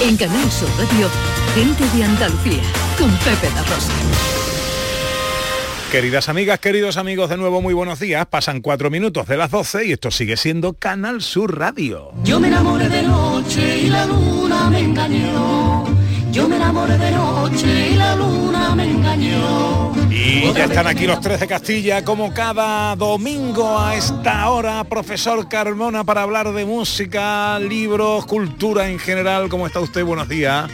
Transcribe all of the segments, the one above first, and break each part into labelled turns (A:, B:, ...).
A: En Canal Sur Radio, gente de Andalucía, con Pepe la Rosa.
B: Queridas amigas, queridos amigos, de nuevo muy buenos días. Pasan cuatro minutos de las 12 y esto sigue siendo Canal Sur Radio.
C: Yo me enamoré de noche y la luna me engañó. Yo me enamoré de noche y la luna me engañó.
B: Y ya están aquí los tres de Castilla, como cada domingo a esta hora, profesor Carmona, para hablar de música, libros, cultura en general. ¿Cómo está usted? Buenos días.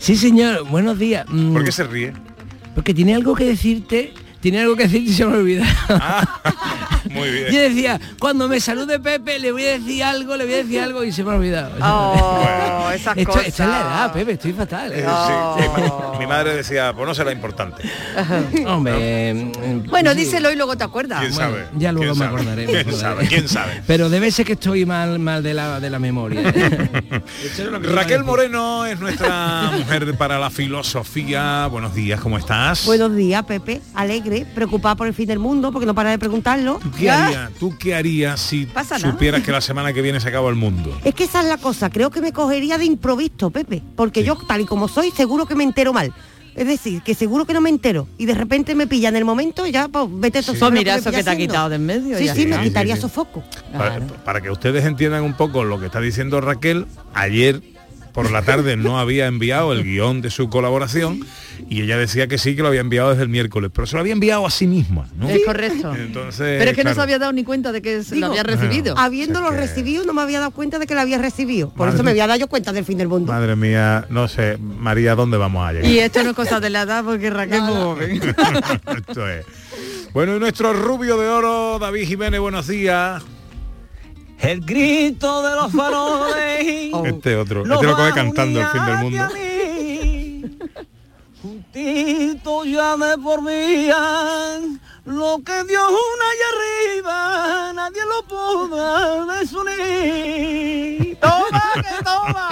D: Sí, señor, buenos días. Mm,
B: ¿Por qué se ríe?
D: Porque tiene algo que decirte, tiene algo que decirte y se me olvida.
B: Muy bien.
D: Yo decía, cuando me salude Pepe, le voy a decir algo, le voy a decir algo y se me ha olvidado.
E: Oh, esas
D: esto,
E: cosas.
D: esto es la edad, Pepe, estoy fatal. ¿eh?
B: Eh, sí, sí, mi, madre decía, pues no será importante.
D: Hombre, mm,
E: Bueno,
D: sí.
E: díselo y luego te acuerdas.
B: ¿Quién sabe?
D: Ya luego
B: ¿Quién
D: me
B: sabe?
D: acordaré. me
B: ¿Quién
D: acordaré.
B: sabe? ¿Quién sabe?
D: Pero debe ser que estoy mal, mal de la, de la memoria.
B: Raquel Moreno es nuestra mujer para la filosofía. Buenos días, ¿cómo estás?
F: Buenos días, Pepe. Alegre, preocupada por el fin del mundo, porque no para de preguntarlo.
B: ¿Tú qué harías, ¿Tú qué harías si
F: Pasa nada.
B: supieras que la semana que viene se acaba el mundo?
F: Es que esa es la cosa, creo que me cogería de improviso, Pepe, porque yo, tal y como soy, seguro que me entero mal. Es decir, que seguro que no me entero y de repente me pilla en el momento y ya, pues vete tú.
E: Pues mira, eso que te ha quitado de en medio.
F: Sí,
E: ya
F: sí, me quitaría
B: sí.
F: sofoco.
B: Para, para que ustedes entiendan un poco lo que está diciendo Raquel, ayer por la tarde no había enviado el guion de su colaboración y ella decía que sí, que lo había enviado desde el miércoles, pero se lo había enviado a sí misma, ¿no?
E: Es correcto.
B: Entonces,
E: Pero es que no se había dado ni cuenta de que se
F: Digo,
E: lo había recibido.
F: Habiéndolo
B: O sea que-
F: recibido, no me había dado cuenta de que lo había recibido. Por
B: Madre
F: eso me había dado yo cuenta del fin del mundo.
B: Madre mía, no sé, María, ¿dónde vamos a llegar?
E: Y esto no es cosa de la edad porque Raquel.
B: Esto es. Bueno, y nuestro rubio de oro, David Jiménez, buenos días.
G: El grito de los faroles.
B: Este otro, este lo coge cantando el fin del mundo.
G: Juntito ya de por vida, lo que Dios una allá arriba, nadie lo podrá desunir. Toma, que toma.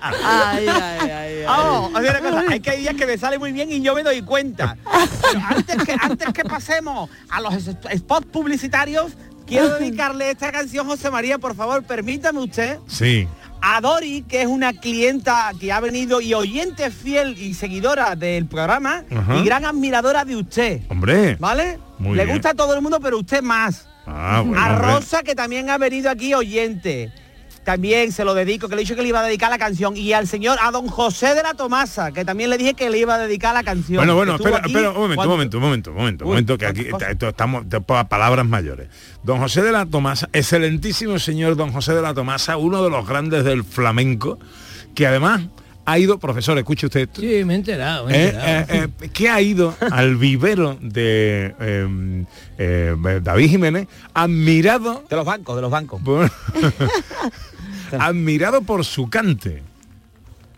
E: Ay, ay, ay, ay.
G: Vamos, os digo una cosa, es que hay días que me sale muy bien y yo me doy cuenta. Pero antes que, antes que pasemos a los spots publicitarios, quiero dedicarle esta canción, José María, por favor, permítame usted,
B: Sí.
G: a Dori, que es una clienta que ha venido y oyente fiel y seguidora del programa
B: Ajá.
G: y gran admiradora de usted.
B: Hombre.
G: ¿Vale?
B: Muy
G: Le
B: bien.
G: gusta a todo el mundo, pero usted más.
B: Ah, bueno,
G: a
B: hombre.
G: Rosa, que también ha venido aquí oyente. También se lo dedico, que le he dicho que le iba a dedicar la canción. Y al señor, a don José de la Tomasa, que también le dije que le iba a dedicar la canción.
B: Bueno, bueno, espera, espera, un momento, un momento, un momento, un momento, un
G: Uy,
B: momento, que aquí estamos de pa- palabras mayores. Don José de la Tomasa, excelentísimo señor Don José de la Tomasa, uno de los grandes del flamenco, que además ha ido, profesor, escuche usted esto,
D: Sí, me he enterado, me he
B: eh,
D: enterado.
B: eh, eh, que ha ido al vivero de eh, eh, David Jiménez, admirado
G: De los bancos, de los bancos.
B: admirado por su cante.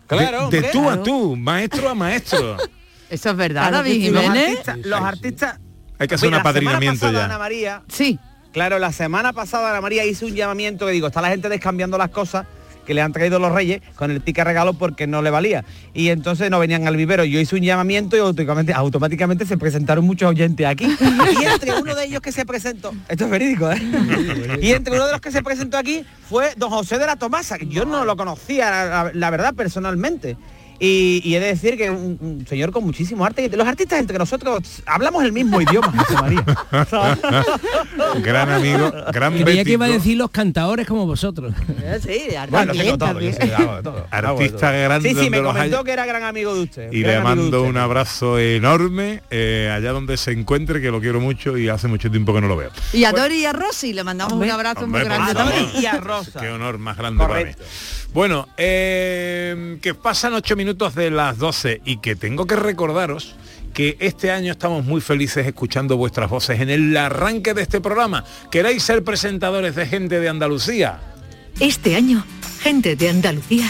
G: Claro,
B: de, tú a tú, maestro a maestro.
E: Eso es verdad,
F: Claro
E: David
G: Los artistas, los artistas
B: Hay que hacer un
G: la
B: apadrinamiento
G: pasada,
B: ya.
G: Ana María,
E: Sí.
G: claro, la semana pasada Ana María hizo un llamamiento que digo, está la gente descambiando las cosas que le han traído los reyes con el ticket regalo porque no le valía. Y entonces no venían al vivero. Yo hice un llamamiento y automáticamente, automáticamente se presentaron muchos oyentes aquí. Y entre uno de ellos que se presentó, esto es verídico, ¿eh? Y entre uno de los que se presentó aquí fue don José de la Tomasa, que yo no lo conocía, la, verdad, personalmente. Y, y he de decir que es un, un señor con muchísimo arte. Los artistas entre nosotros hablamos el mismo idioma, José María.
B: gran amigo, gran
D: Creía que iba a decir los cantadores como vosotros.
E: Sí,
G: Bueno,
F: También,
G: tengo todo,
F: también.
G: yo sí, hago hago
B: artista
G: todo.
B: grande
G: Sí, sí, me comentó que era gran amigo de usted.
B: Y le mando un abrazo enorme eh, allá donde se encuentre, que lo quiero mucho y hace mucho tiempo que no lo veo.
E: Y a Dori y a Rosy le mandamos
G: Hombre,
E: un abrazo
B: hombre,
E: muy grande también.
G: Y a Rosa.
B: Qué honor más grande
G: Correcto.
B: para mí. Bueno, eh, que pasan ocho minutos de las 12 y que tengo que recordaros que este año estamos muy felices escuchando vuestras voces en el arranque de este programa. ¿Queréis ser presentadores de gente de Andalucía?
A: Este año, gente de Andalucía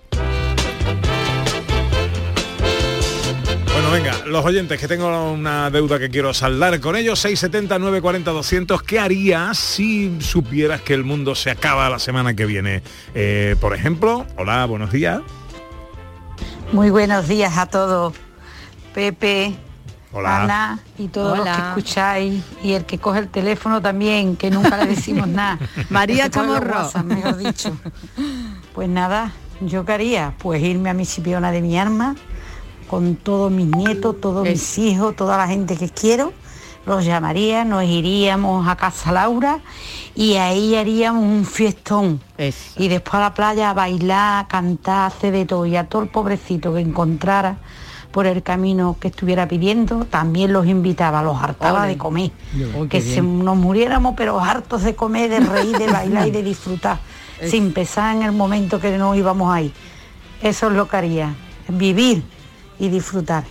B: Bueno, venga, los oyentes, que tengo una deuda que quiero saldar con ellos, 670 940 200 ¿qué harías si supieras que el mundo se acaba la semana que viene? Eh, por ejemplo, hola, buenos días.
H: Muy buenos días a todos. Pepe,
B: Hola.
H: Ana y todos los que escucháis y el que coge el teléfono también, que nunca le decimos nada.
E: María Chamorro.
H: WhatsApp, mejor dicho. Pues nada, ¿yo qué haría? Pues irme a mi Sipiona de mi arma, con todos mis nietos, todos mis hijos, toda la gente que quiero. Los llamaría, nos iríamos a Casa Laura y ahí haríamos un fiestón. Y después a la playa a bailar, a cantar, hacer de todo. Y a todo el pobrecito que encontrara por el camino que estuviera pidiendo, también los invitaba, los hartaba de comer. Que se nos muriéramos, pero hartos de comer, de reír, de bailar y de disfrutar, sin pensar en el momento que no íbamos ahí. Eso es lo que haría, vivir y disfrutar.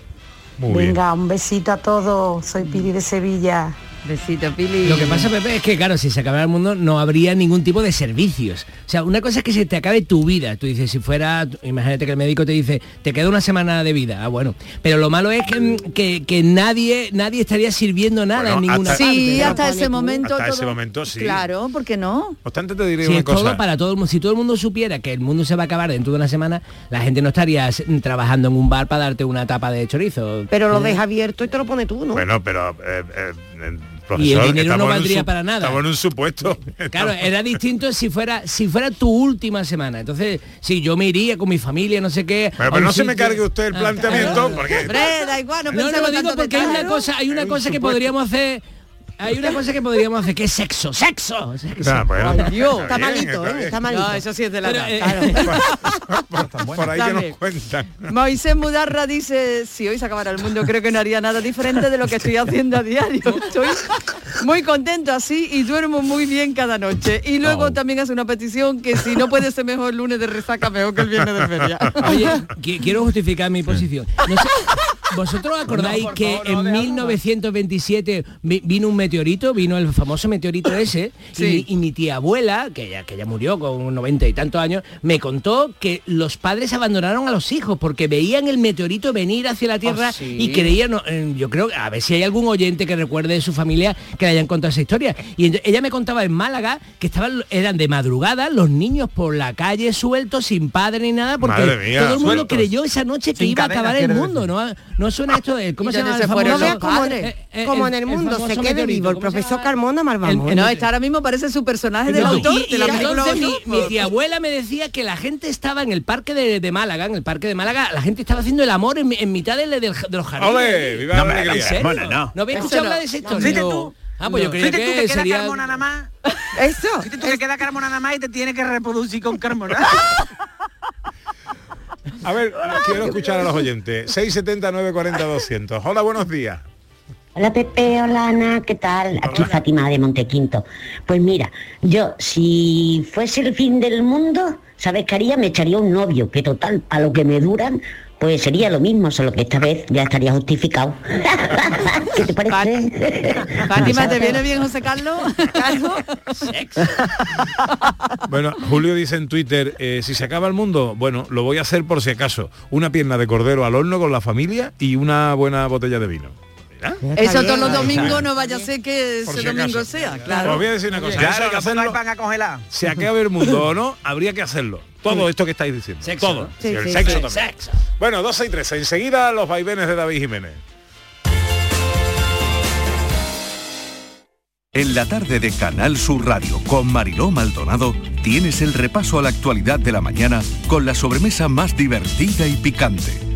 D: Muy bien.
H: Venga, un besito a todos. Soy Pili de Sevilla.
E: Besito, Pili.
D: Lo que pasa, Pepe, es que claro, si se acabara el mundo no habría ningún tipo de servicios. O sea, una cosa es que se te acabe tu vida. Tú dices, si fuera, imagínate que el médico te dice, te queda una semana de vida. Ah, bueno. Pero lo malo es que, que, que nadie, nadie estaría sirviendo nada en ninguna parte.
E: Sí,
D: ¿no?
E: hasta ese momento
B: Hasta
E: todo-
B: ese momento, sí.
E: Claro, ¿por qué no?
B: Obstante, te diré
D: Si
B: una
D: es todo para todo el mundo, si todo el mundo supiera que el mundo se va a acabar dentro de una semana, la gente no estaría trabajando en un bar para darte una tapa de chorizo.
F: Pero lo deja abierto y te lo pone tú, ¿no?
B: Bueno, pero... eh, eh,
D: Y el dinero no valdría
B: su-
D: para nada.
B: Estamos en un supuesto.
D: Claro, era distinto si fuera si fuera tu última semana. Entonces, si yo me iría con mi familia, no sé qué.
B: Pero, pero no se me cargue usted el
D: Ah,
B: planteamiento,
D: claro.
B: porque...
E: Hombre, da igual, no
D: No, no lo digo porque hay una cosa, hay una
B: un
D: cosa que
B: supuesto.
D: podríamos hacer. Hay una cosa que podríamos hacer que es sexo, sexo. sexo.
B: Ah, bueno,
E: Ay, Dios.
F: Está
B: bien,
F: malito,
B: está
F: ¿eh? malito.
E: No, eso sí es de la
D: Pero,
E: edad,
D: eh,
E: claro.
B: Por ahí que nos cuentan.
E: Moisés Mudarra dice, si hoy se acabara el mundo, creo que no haría nada diferente de lo que estoy haciendo a diario. Estoy muy contento así y duermo muy bien cada noche. Y luego
D: Oh.
E: también hace una petición que si no puede ser mejor el lunes de resaca, mejor que el viernes de feria.
D: Oye, qui- quiero justificar mi posición. No sé, ¿Vosotros acordáis que
G: favor, no,
D: en
G: déjalo.
D: 1927 vi- vino un meteorito, vino el famoso meteorito ese,
E: Sí.
D: y, y mi tía abuela, que ya, que ya murió con 90 y tantos años, me contó que los padres abandonaron a los hijos porque veían el meteorito venir hacia la Tierra
E: ¿Ah, sí?
D: y creían, eh, yo creo, a ver si hay algún oyente que recuerde de su familia que le hayan contado esa historia. Y ella me contaba en Málaga que estaban, eran de madrugada los niños por la calle sueltos, sin padre ni nada, porque todo el mundo
B: sueltos.
D: creyó esa noche que
G: Sin
D: iba a acabar el mundo, ¿no? No suena esto de, ¿cómo
E: ¿Y
D: se llama? el
E: se
F: No veas como en,
D: eh, eh,
F: como
D: el-
F: en el
D: el
F: mundo se quede
D: meteorito,
F: vivo el
D: ¿cómo se
F: profesor? Carmona Marvamos.
E: No, está ahora mismo parece su personaje del
D: No,
E: autor
D: y-
E: de la
D: entonces mi,
E: Autor.
D: mi tía abuela me decía que la gente estaba en el parque de, de Málaga, en el parque de Málaga, la gente estaba haciendo el amor en, en mitad de, de- de los jardines.
B: ¡Ole! ¡Viva
G: No
B: la
G: me
B: alegría!
D: ¿En serio?
G: Bueno, no.
D: ¿No había
E: Eso
D: escuchado
E: no.
D: hablar de esa historia?
G: Fíjate tú.
D: Ah, pues yo creía
G: Fíjate tú,
D: que
G: te queda
D: sería...
G: Carmona nada más.
F: Eso.
G: Fíjate tú, te queda Carmona nada más y te tiene que reproducir con Carmona.
B: A ver, quiero escuchar a los oyentes. 670 940 200. Hola, buenos días.
I: Hola Pepe, hola Ana, ¿qué tal? Aquí Fátima de Montequinto. Pues mira, yo si fuese el fin del mundo, ¿sabes qué haría? Me echaría un novio, que total, a lo que me duran, pues sería lo mismo, solo que esta vez ya estaría justificado. ¿Qué te parece?
E: Fátima, ¿te viene bien José Carlos? Carlos.
B: Bueno, Julio dice en Twitter, eh, si se acaba el mundo, bueno, lo voy a hacer por si acaso. Una pierna de cordero al horno con la familia y una buena botella de vino.
E: Eso todos los domingos no vaya a ser que
B: Por
E: ese
B: si
E: domingo
B: acaso.
E: sea,
B: Os
E: claro.
B: voy a decir una cosa.
G: Claro,
B: eso hay que
G: no pongáis
B: hacerlo.
G: pan a congelar.
B: Se acabe el mundo o no, habría que hacerlo. Todo esto que estáis diciendo.
D: Sexo,
B: Todo.
D: ¿no?
B: Sí,
F: Sí,
B: el
F: sí,
B: sexo
F: sí.
B: también.
D: Sexo.
B: Bueno, 12 y 13. Enseguida los vaivenes de David Jiménez.
J: En la tarde de Canal Sur Radio con Mariló Maldonado tienes el repaso a la actualidad de la mañana con la sobremesa más divertida y picante,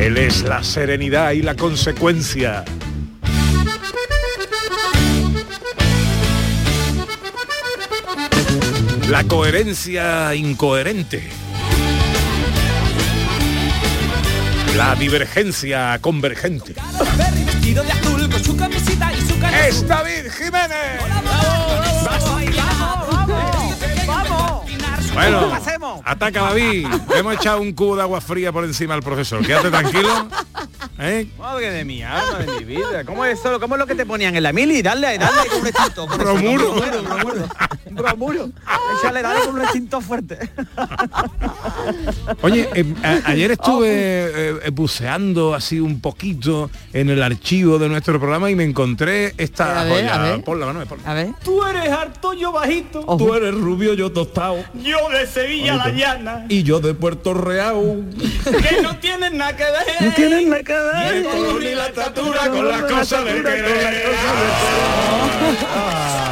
B: Él es la serenidad y la consecuencia. La coherencia incoherente. La divergencia convergente.
K: Con su camisita
B: Bueno,
G: ¿Cómo hacemos?
B: ataca David. Hemos echado un cubo de agua fría por encima al profesor. Quédate tranquilo. ¿Eh?
G: Madre de mi alma, de mi vida. ¿Cómo es eso? ¿Cómo es lo que te ponían en la mili? Dale, dale con un recinto. con eso,
B: Bromuro.
G: Bromuro, bromuro. Bromuro. Échale, dale con un recinto fuerte.
B: Oye, eh, a- ayer estuve eh, eh, buceando así un poquito en el archivo de nuestro programa y me encontré esta
E: A ver,
B: joya.
E: a ver.
B: Ponla, Manuel, ponla.
E: A ver.
K: Tú eres harto, yo bajito.
B: Tú eres rubio, yo tostado.
K: Yo de Sevilla la llana.
B: Y yo de Puerto Real.
K: Que no tienes nada que ver.
G: No tienes nada que
K: Y el
G: ver.
K: color ni la estatura
B: con las cosas del querer.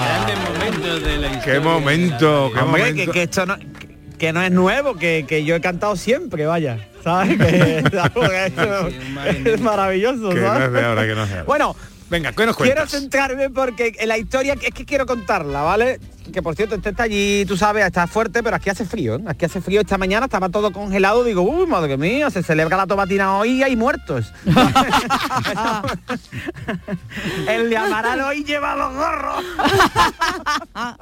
D: Grandes momentos de la
B: Qué momento, qué
G: Hombre,
B: momento.
G: que, que esto no, que, no es nuevo, que, que yo he cantado siempre, vaya. ¿Sabes? Que, es maravilloso,
B: Que no es
G: ¿sabes?
B: de ahora, que no es de ahora.
G: Bueno,
B: Venga, ¿qué nos
G: quiero
B: cuentas?
G: centrarme porque la historia es que quiero contarla, ¿vale? Que por cierto, este está allí, tú sabes, está fuerte, pero aquí hace frío, ¿eh? Aquí hace frío esta mañana, estaba todo congelado, digo, uy, madre mía, se celebra la tomatina hoy y hay muertos. El de Amaral hoy lleva los gorros.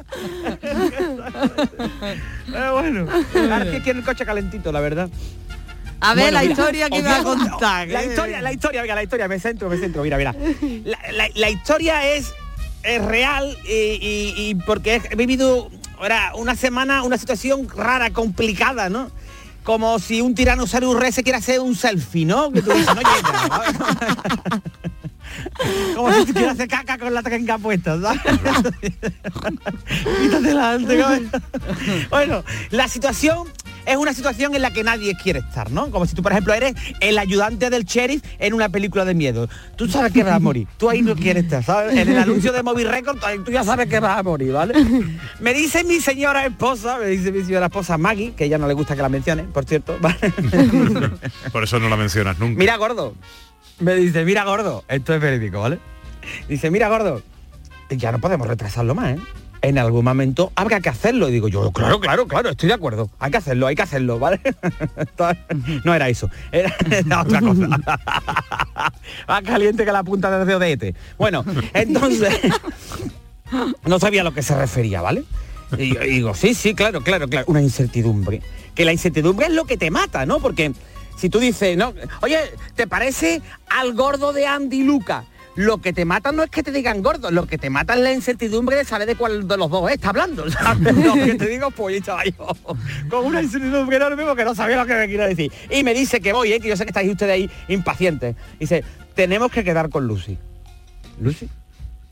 G: Pero bueno, ahora es que quiero el coche calentito, la verdad.
E: A ver
G: Bueno,
E: la
G: mira,
E: historia que iba a contar.
G: La
E: ¿eh?
G: historia, la historia, venga, la historia, me centro, me centro, mira, mira. La, la- la historia es, es real y, y- y porque he vivido ahora una semana, una situación rara, complicada, ¿no? Como si un tiranosaurio rex se quiera hacer un selfie, ¿no? Que tú dices, no llega. Como si quieras hacer caca con la trenca puesta, ¿sabes? Quítatela antes. Bueno, la situación es una situación en la que nadie quiere estar, ¿no? Como si tú, por ejemplo, eres el ayudante del sheriff en una película de miedo. Tú sabes que vas a morir. Tú ahí no quieres estar, ¿sabes? En el anuncio de Movie Record, tú- ya sabes que vas a morir, ¿vale? Me dice mi señora esposa, me dice mi señora esposa Maggie, que ella no le gusta que la mencione, por cierto, ¿vale?
B: Por eso no la mencionas nunca.
G: Mira, gordo. Me dice, mira, gordo. Esto es verídico, ¿vale? Dice, mira, gordo. Ya no podemos retrasarlo más, ¿eh? En algún momento habrá que hacerlo. Y digo yo, claro, claro, claro, estoy de acuerdo. Hay que hacerlo, hay que hacerlo, ¿vale? no era eso, era, era otra cosa. Más caliente que la punta del dedo de Ete. Bueno, entonces, no sabía a lo que se refería, ¿vale? Y, y digo, sí, sí, claro, claro, claro, una incertidumbre. Que la incertidumbre es lo que te mata, ¿no? Porque si tú dices, no, oye, ¿te parece al gordo de Andy Luca? Lo que te mata no es que te digan gordo, lo que te mata es la incertidumbre de saber de cuál de los dos está hablando. Lo que te digo, pues yo con una incertidumbre enorme porque no sabía lo que me quiere decir. Y me dice que voy, ¿eh? que yo sé que estáis ustedes ahí impacientes. Dice, tenemos que quedar con Lucy. ¿Lucy?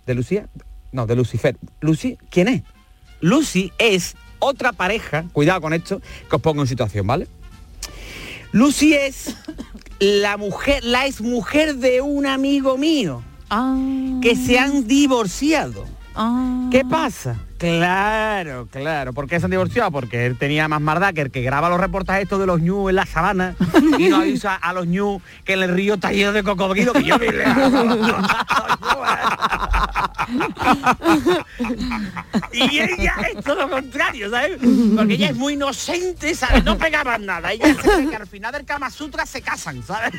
G: ¿De Lucía? No, de Lucifer. ¿Lucy? ¿Quién es? Lucy es otra pareja, cuidado con esto, que os pongo en situación, ¿vale? Lucy es la mujer, la ex mujer de un amigo mío que se han divorciado. ¿Qué pasa? Claro, claro. ¿Por qué se han divorciado? Porque él tenía más maldad que el que graba los reportajes estos de los ñu en la sabana y no avisa a los ñu que en el río está lleno de cocodrilo que yo le Y ella es todo lo contrario, ¿sabes? Porque ella es muy inocente, ¿sabes? No pegaban nada. Ella que al final del Kama Sutra se casan, ¿sabes?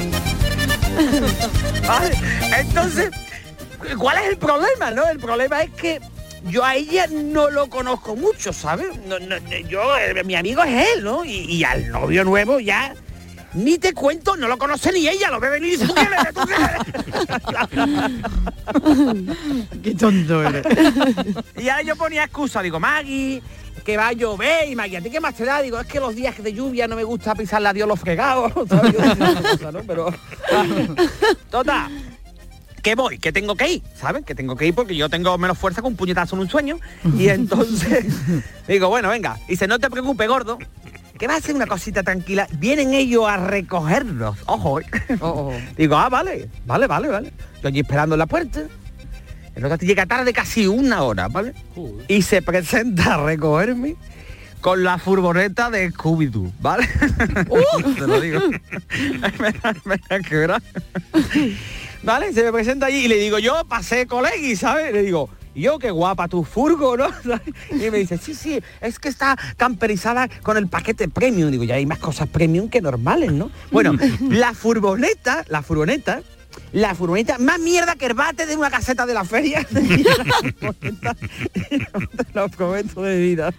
G: ¿Vale? Entonces, ¿cuál es el problema, no? El problema es que yo a ella no lo conozco mucho, ¿sabes? No, no, yo, eh, mi amigo es él, ¿no? Y, y al novio nuevo ya ni te cuento, no lo conoce ni ella, lo ve venir y.
E: Qué tonto eres.
G: Y ahora yo ponía excusa, digo, Maggie, que va a llover, y Maggie, ¿a ti qué más te da? Digo, es que los días de lluvia no me gusta pisarle a Dios los fregados. Pero, total, que voy, que tengo que ir, ¿sabes? Que tengo que ir porque yo tengo menos fuerza que un puñetazo en un sueño. Y entonces, digo, bueno, venga. Dice, no te preocupes, gordo, que va a ser una cosita tranquila. Vienen ellos a recogernos. Ojo. ¿eh? Digo, ah, vale, vale, vale, vale. Yo allí esperando en la puerta. El otro llega tarde casi una hora, ¿vale? Y se presenta a recogerme con la furgoneta de Scooby-Doo, ¿vale? Te lo digo. ¿Vale? Se me presenta allí y le digo, yo pasé colegui, ¿sabes? Le digo, yo qué guapa tu furgo, ¿no? Y me dice, sí, sí, es que está camperizada con el paquete premium. Digo, ya hay más cosas premium que normales, ¿no? Bueno, la furgoneta, la furgoneta, la furgoneta más mierda que el bate de una caseta de la feria. Te lo prometo de vida.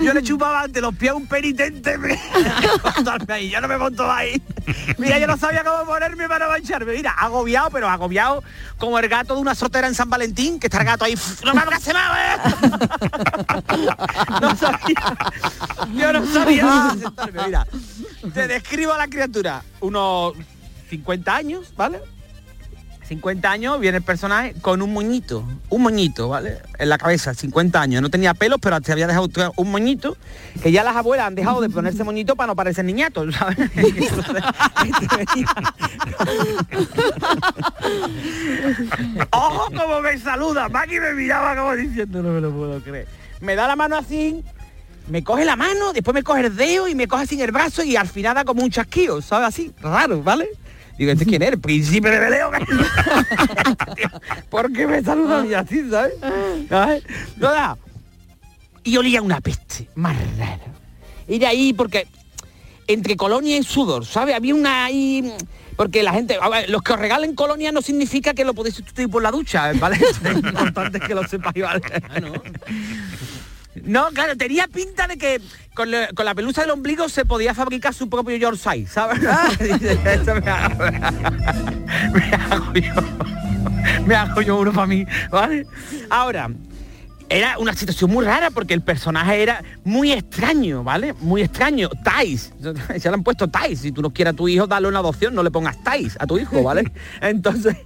G: Yo le chupaba ante los pies a un penitente. ahí. Yo no me monto ahí. Mira, yo no sabía cómo ponerme para mancharme. Mira, agobiado, pero agobiado como el gato de una sotera en San Valentín, que está el gato ahí. ¡No me más! eh". No sabía. Yo no sabía sentarme. Mira, te describo a la criatura. Unos 50 años, ¿vale? 50 años viene el personaje con un moñito, un moñito, ¿vale? En la cabeza, 50 años. No tenía pelos, pero se había dejado un moñito, que ya las abuelas han dejado de ponerse moñito para no parecer niñatos, ¿sabes? ¡Ojo como me saluda! Maggie me miraba como diciendo, no me lo puedo creer. Me da la mano así, me coge la mano, después me coge el dedo y me coge así en el brazo y al final da como un chasquido, ¿sabes? Así, raro, ¿vale? Digo, ¿este quién es? El príncipe de Beleo. ¿Por qué me saluda a mí así, ¿sabes? ¿Sabes? Nada. Y olía una peste más. Y de ahí, porque entre colonia y sudor, ¿sabes? Había una ahí... Porque la gente, ver, los que os regalen colonia no significa que lo podéis sustituir por la ducha, ¿vale? es importante que lo sepáis, ¿vale? No, claro, tenía pinta de que con, la- con la pelusa del ombligo se podía fabricar su propio Yorkshire, ¿sabes? "Esto me hago, me hago yo, me hago yo uno para mí, ¿vale? Ahora, era una situación muy rara porque el personaje era muy extraño, ¿vale? Muy extraño. Tais. Se le han puesto Tais. Si tú no quieres a tu hijo, dale una adopción, no le pongas Tais a tu hijo, ¿vale? Entonces,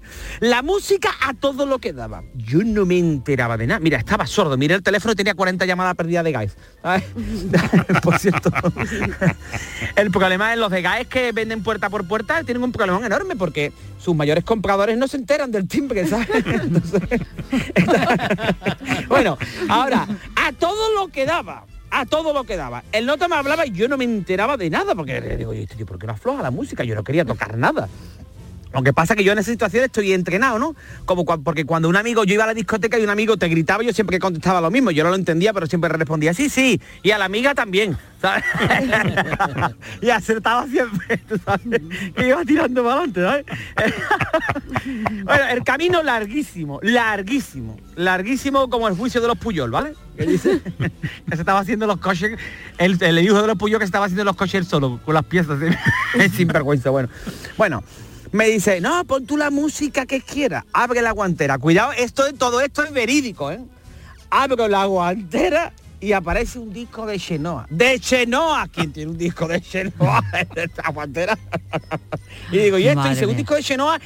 G: la música a todo lo que daba. Yo no me enteraba de nada. Mira, estaba sordo. Miré el teléfono y tenía 40 llamadas perdidas de guys. por cierto. el problema es los de guys que venden puerta por puerta tienen un problema enorme porque sus mayores compradores no se enteran del timbre, ¿sabes? Entonces, bueno, ahora, a todo lo que daba, a todo lo que daba. El nota me hablaba y yo no me enteraba de nada, porque digo, este ¿por qué no afloja la música? Yo no quería tocar nada. Lo que pasa que yo en esa situación estoy entrenado, ¿no? Como cua- porque cuando un amigo, yo iba a la discoteca y un amigo te gritaba, yo siempre contestaba lo mismo. Yo no lo entendía, pero siempre respondía, sí, sí. Y a la amiga también, ¿sabes? y acertaba siempre, ¿sabes? Que iba tirando para adelante, ¿sabes? bueno, el camino larguísimo, larguísimo, larguísimo como el juicio de los Puyol, ¿vale? Que se estaba haciendo los coches, el, el hijo de los Puyol que se estaba haciendo los coches solo, con las piezas, sin vergüenza, bueno. Bueno, me dice, no, pon tú la música que quieras, abre la guantera. Cuidado, esto todo esto es verídico, ¿eh? Abro la guantera y aparece un disco de Chenoa. De Chenoa, ¿quién tiene un disco de Chenoa en esta guantera? y digo, y esto dice, un disco de Chenoa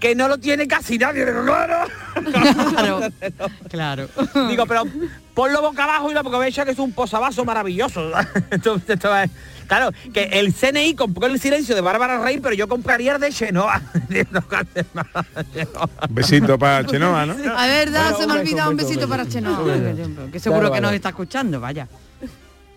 G: que no lo tiene casi nadie. Claro.
E: Claro, claro.
G: Digo, pero ponlo boca abajo y la boca que es un posavasos maravilloso. Entonces, esto es- claro, que el CNI compró el silencio de Bárbara Rey, pero yo compraría el de Chenoa.
B: Besito para Chenoa, ¿no?
E: A ver, da,
G: Bueno,
E: se me ha olvidado un besito para. Chenoa. Que seguro
G: Claro,
E: que nos está escuchando, vaya.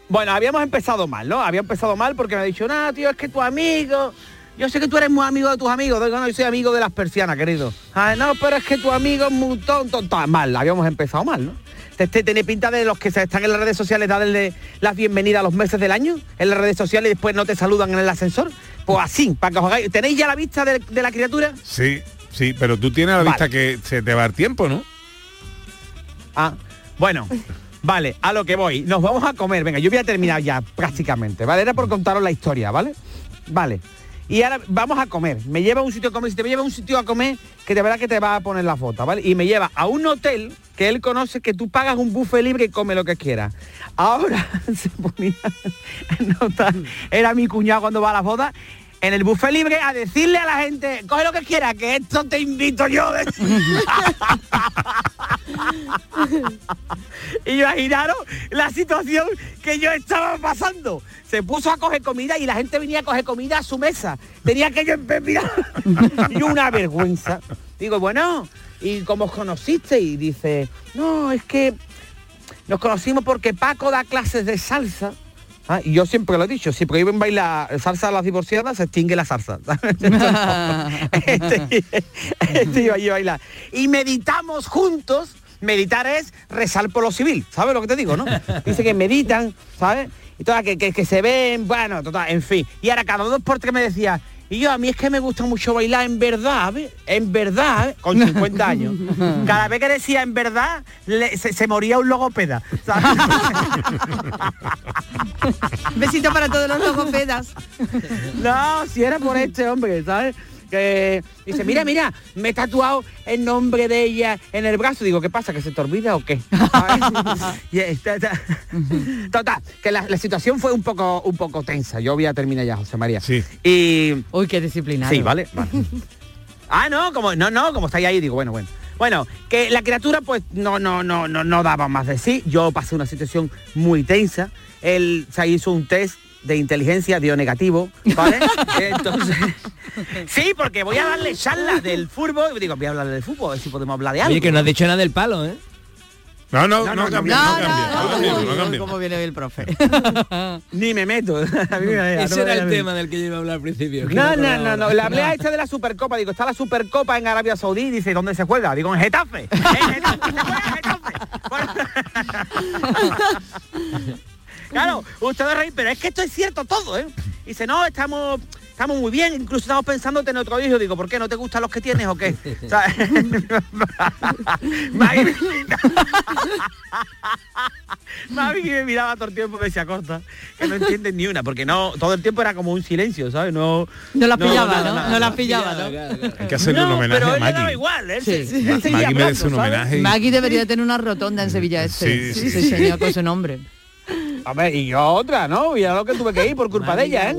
G: Bueno, habíamos empezado mal, ¿no? Había empezado mal porque me ha dicho, no, tío, es que tu amigo, yo sé que tú eres muy amigo de tus amigos, digo, no, yo soy amigo de las persianas, querido. Ay, no, pero es que tu amigo es muy tonto, tonto. Mal, habíamos empezado mal, ¿no? Este tiene pinta de los que se están en las redes sociales, darle las bienvenidas a los meses del año en las redes sociales y después no te saludan en el ascensor. Pues así, para que os hagáis. ¿Tenéis ya la vista de, de la criatura?
B: Sí, sí, pero tú tienes la
G: Vale.
B: vista que se te va el tiempo, ¿no?
G: Ah, bueno, vale, a lo que voy. Nos vamos a comer. Venga, yo voy a terminar ya prácticamente, ¿vale? Era por contaros la historia, ¿vale? Vale. Y ahora vamos a comer. Me lleva a un sitio a comer. Si te lleva a un sitio a comer, que de verdad que te va a poner la foto, ¿vale? Y me lleva a un hotel que él conoce que tú pagas un buffet libre y come lo que quieras. Ahora se ponía nota, era mi cuñado cuando va a la boda. En el buffet libre a decirle a la gente, coge lo que quiera, que esto te invito yo. Imaginaros la situación que yo estaba pasando. Se puso a coger comida y la gente venía a coger comida a su mesa. Tenía que yo mirar. y una vergüenza. Digo, bueno, ¿y cómo os conociste? Y dice, no, es que nos conocimos porque Paco da clases de salsa. Ah, y yo siempre lo he dicho, si prohíben bailar salsa a las divorciadas, se extingue la salsa. este, este iba yo a bailar. Y meditamos juntos. Meditar es rezar por lo civil. ¿Sabes lo que te digo, no? Dice que meditan, ¿sabes? Y todas que, que, que se ven, bueno, total, en fin. Y ahora cada dos por tres me decía, y yo, a mí es que me gusta mucho bailar en verdad, ¿ves? en verdad, con 50 años. Cada vez que decía en verdad, le- se, se moría un logopeda.
E: Besito para todos los logopedas.
G: No, si era por este hombre, ¿sabes? Que dice, mira, mira, me he tatuado el nombre de ella en el brazo. Digo, ¿qué pasa? ¿Que se te olvida o qué? Total, que la, la situación fue un poco, un poco tensa. Yo voy a terminar ya, José María.
B: Sí.
G: Y.
E: Uy, qué disciplinado.
G: Sí, vale. vale. ah, no, como no, no, como estáis ahí, digo, bueno, bueno. Bueno, que la criatura pues no, no, no, no, no daba más de sí. Yo pasé una situación muy tensa. Él se hizo un test de inteligencia, dio negativo, ¿vale? Entonces, sí, porque voy a darle charla del fútbol. Digo, voy a hablar del fútbol, a ver si podemos hablar de algo.
D: Oye, que no has dicho nada del palo, ¿eh?
B: No, no,
G: No,
B: no,
G: no,
E: No. ¿Cómo viene hoy el profe?
G: Ni me meto. A mí me-
D: Ese
G: no
D: era el tema del que yo iba a hablar al principio.
G: No, no, no, no. Le hablé a este de la Supercopa. Digo, está la Supercopa en Arabia Saudí. Dice, ¿dónde se juega? Digo, en Getafe. En Getafe, se juega en Getafe. Claro, ustedes reír, pero es que esto es cierto todo, ¿eh? Dice, no, estamos... Estamos muy bien, incluso estamos pensando en tener otro hijo. Digo, ¿por qué? ¿No te gustan los que tienes o qué? Maggie- Mami que me miraba todo el tiempo me decía corta, que no entienden ni una, porque no, todo el tiempo era como un silencio, ¿sabes? No,
E: No la pillaba,
G: nada,
E: ¿no?
G: nada.
E: No la pillaba, ¿no?
B: Hay que hacerle un
G: No,
B: homenaje
G: pero
B: a
G: él le daba
B: Maggie.
G: igual, él
E: Sí.
G: seguía
B: Maggie
G: hablando,
B: merece un
G: ¿sabes?
B: homenaje. y-
E: Maggie debería tener una rotonda en Sevilla Este.
B: Sí, sí, sí.
E: señor con su nombre.
G: Hombre, y yo otra, ¿no? Y a lo que tuve que ir por culpa de ella, ¿eh?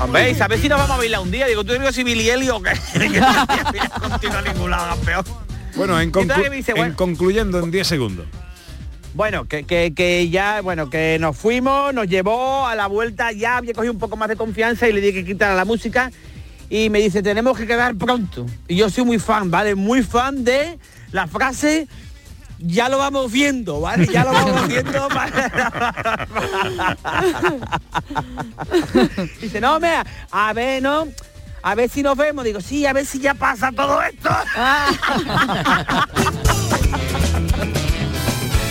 G: Hombre, y sabes si nos vamos a bailar un día. Digo, ¿tú eres si Billy Elliot o qué? Contigo a ningún lado, campeón.
B: Bueno, en, conclu- en concluyendo en 10 segundos.
G: Bueno, que, que, que ya, bueno, que nos fuimos, nos llevó a la vuelta, ya había cogido un poco más de confianza y le dije que quitara la música y me dice, tenemos que quedar pronto. Y yo soy muy fan, ¿vale? Muy fan de la frase, ya lo vamos viendo, ¿vale? Ya lo vamos viendo. dice, no, mira, a ver, ¿no? A ver si nos vemos. Digo, sí, a ver si ya pasa todo esto.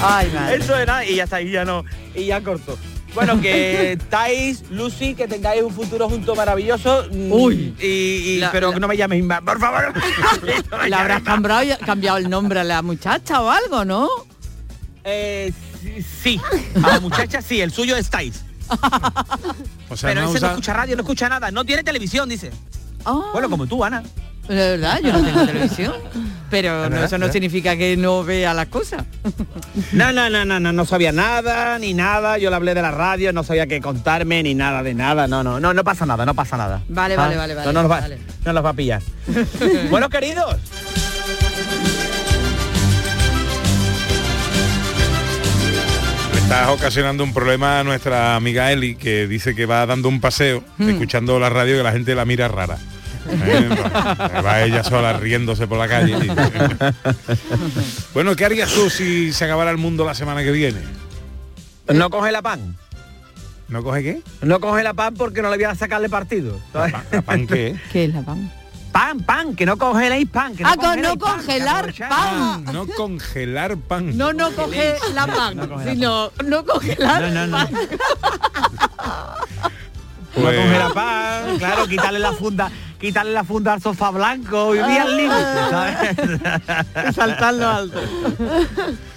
E: Ay, madre.
G: Eso era, y ya está, y ya no, y ya corto. Bueno, que estáis, Lucy, que tengáis un futuro junto maravilloso.
E: Uy.
G: y, y-
E: La-
G: pero
E: la-
G: que no me llaméis más, por favor. No
E: ¿Le habrás cambiado, cambiado el nombre a la muchacha o algo, no?
G: Eh, sí, a la muchacha sí, el suyo es.
B: O sea,
G: Pero
B: no
G: ese no escucha radio, no escucha nada, no tiene televisión, dice.
E: Ah,
G: Bueno, como tú, Ana.
E: De verdad, yo no tengo televisión. Pero no, eso no
G: ¿verdad?
E: significa que no vea las cosas.
G: No, no, no, no, no, no sabía nada, ni nada. Yo le hablé de la radio, no sabía qué contarme, ni nada de nada. No, no, no, no pasa nada, no pasa nada.
E: Vale, vale, vale,
G: No,
E: vale,
G: no nos va,
E: vale.
G: no nos va a pillar. bueno, queridos.
B: Estás ocasionando un problema a nuestra amiga Eli, que dice que va dando un paseo,
E: Hmm.
B: escuchando la radio y que la gente la mira rara. Eh, va ella sola riéndose por la calle. y- bueno, ¿qué harías tú si se acabara el mundo la semana que viene?
G: No coge la pan.
B: ¿No coge qué?
G: No coge la pan porque no le voy a sacarle partido. ¿sabes?
B: ¿La pan qué?
E: ¿Qué es la pan?
G: Pan, pan, que no congeléis pan. Que no
E: Ah, con no
G: pan,
E: congelar
G: aprovecháis.
E: pan.
B: No congelar pan.
E: No, no coge la pan,
G: No coge la
E: sino no congelar
G: No, no, no.
E: pan.
G: No
B: Pues-
G: coge la pan, claro, quitarle la funda, quitarle la funda al sofá blanco, vivir al límite, ¿sabes?
E: Saltarlo alto.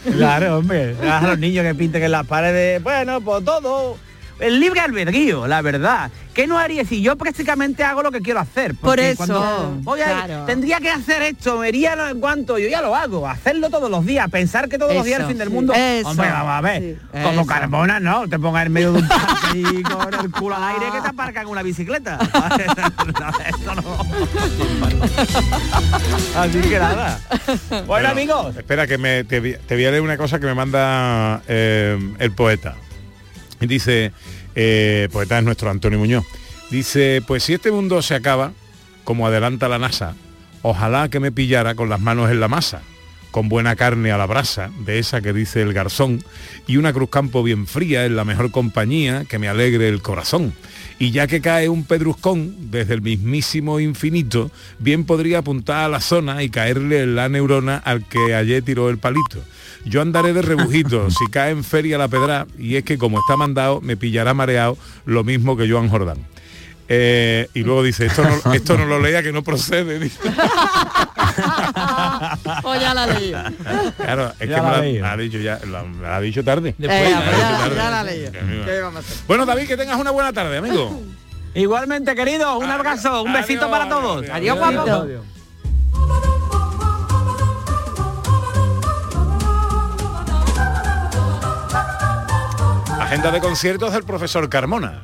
G: Claro, hombre. A los niños que pinten en las paredes, bueno, pues todo. El libre albedrío, la verdad. ¿Qué no haría si yo prácticamente hago lo que quiero hacer?
E: Por
G: Porque
E: eso,
G: cuando voy a-
E: claro.
G: tendría que hacer esto, me iría en cuanto, yo ya lo hago, hacerlo todos los días, pensar que todos los días el fin del mundo.
E: Eso,
G: Hombre, vamos a ver,
E: sí,
G: como
E: eso.
G: Carmona, no, te pongas en medio de un parque y con el culo al aire que te aparcan una bicicleta. No. Así que nada. Bueno,
B: Bueno,
G: amigos.
B: Espera, que me, te, te voy a leer una cosa que me manda eh, el poeta. Dice, eh, poeta es nuestro Antonio Muñoz. Dice, pues si este mundo se acaba, como adelanta la NASA, ojalá que me pillara con las manos en la masa, con buena carne a la brasa, de esa que dice el garzón, y una cruzcampo bien fría en la mejor compañía que me alegre el corazón. Y ya que cae un pedruscón desde el mismísimo infinito, bien podría apuntar a la zona y caerle en la neurona al que ayer tiró el palito. Yo andaré de rebujito si cae en feria la pedra y es que como está mandado me pillará mareado lo mismo que Joan Jordán. Eh, y luego dice, esto no, esto no lo lea que no procede.
E: O ya la leí.
B: Claro, es
G: Ya
B: que me
G: la
B: me la ha dicho ya, la- me la ha dicho tarde.
D: Después,
E: Eh,
B: Me
E: pues
B: dicho
E: ya,
B: tarde.
E: ya la leí.
B: Que a mí me-
E: ¿Qué vamos a hacer?
B: Bueno, David, que tengas una buena tarde, amigo.
G: Igualmente, querido, un abrazo, un besito
B: Adiós,
G: para todos.
B: adiós,
G: Adiós,
E: adiós.
G: guapo.
E: Adiós.
B: Agenda de conciertos del profesor Carmona.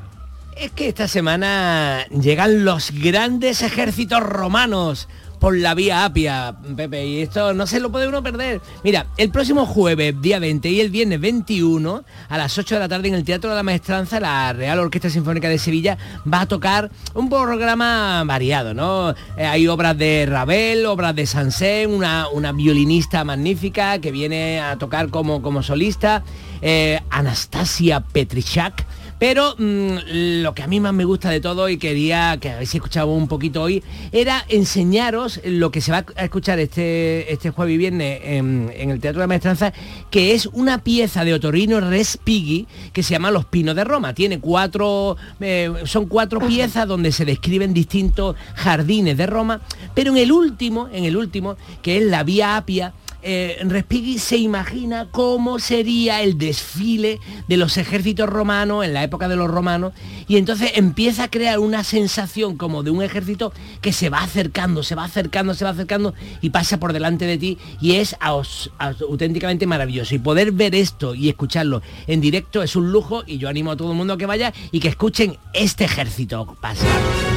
D: Es que esta semana llegan los grandes ejércitos romanos por la vía Apia, Pepe, y esto no se lo puede uno perder. Mira, el próximo jueves, día 20, y el viernes 21, a las 8 de la tarde en el Teatro de la Maestranza, la Real Orquesta Sinfónica de Sevilla va a tocar un programa variado, ¿no? Eh, hay obras de Ravel, obras de Sansén, una, una violinista magnífica que viene a tocar como, como solista, eh, Anastasia Petrichak, pero mm, lo que a mí más me gusta de todo y quería que habéis escuchado un poquito hoy era enseñaros lo que se va a escuchar este, este jueves y viernes en, el Teatro de la Maestranza, que es una pieza de Otorino Respighi que se llama Los Pinos de Roma. Tiene cuatro, eh, son cuatro piezas donde se describen distintos jardines de Roma, pero en el último, en el último, que es la Vía Apia, eh, se imagina cómo sería el desfile de los ejércitos romanos en la época de los romanos y entonces empieza a crear una sensación como de un ejército que se va acercando, se va acercando, se va acercando y pasa por delante de ti y es auténticamente maravilloso. Y poder ver esto y escucharlo en directo es un lujo y yo animo a todo el mundo a que vaya y que escuchen este ejército pasar.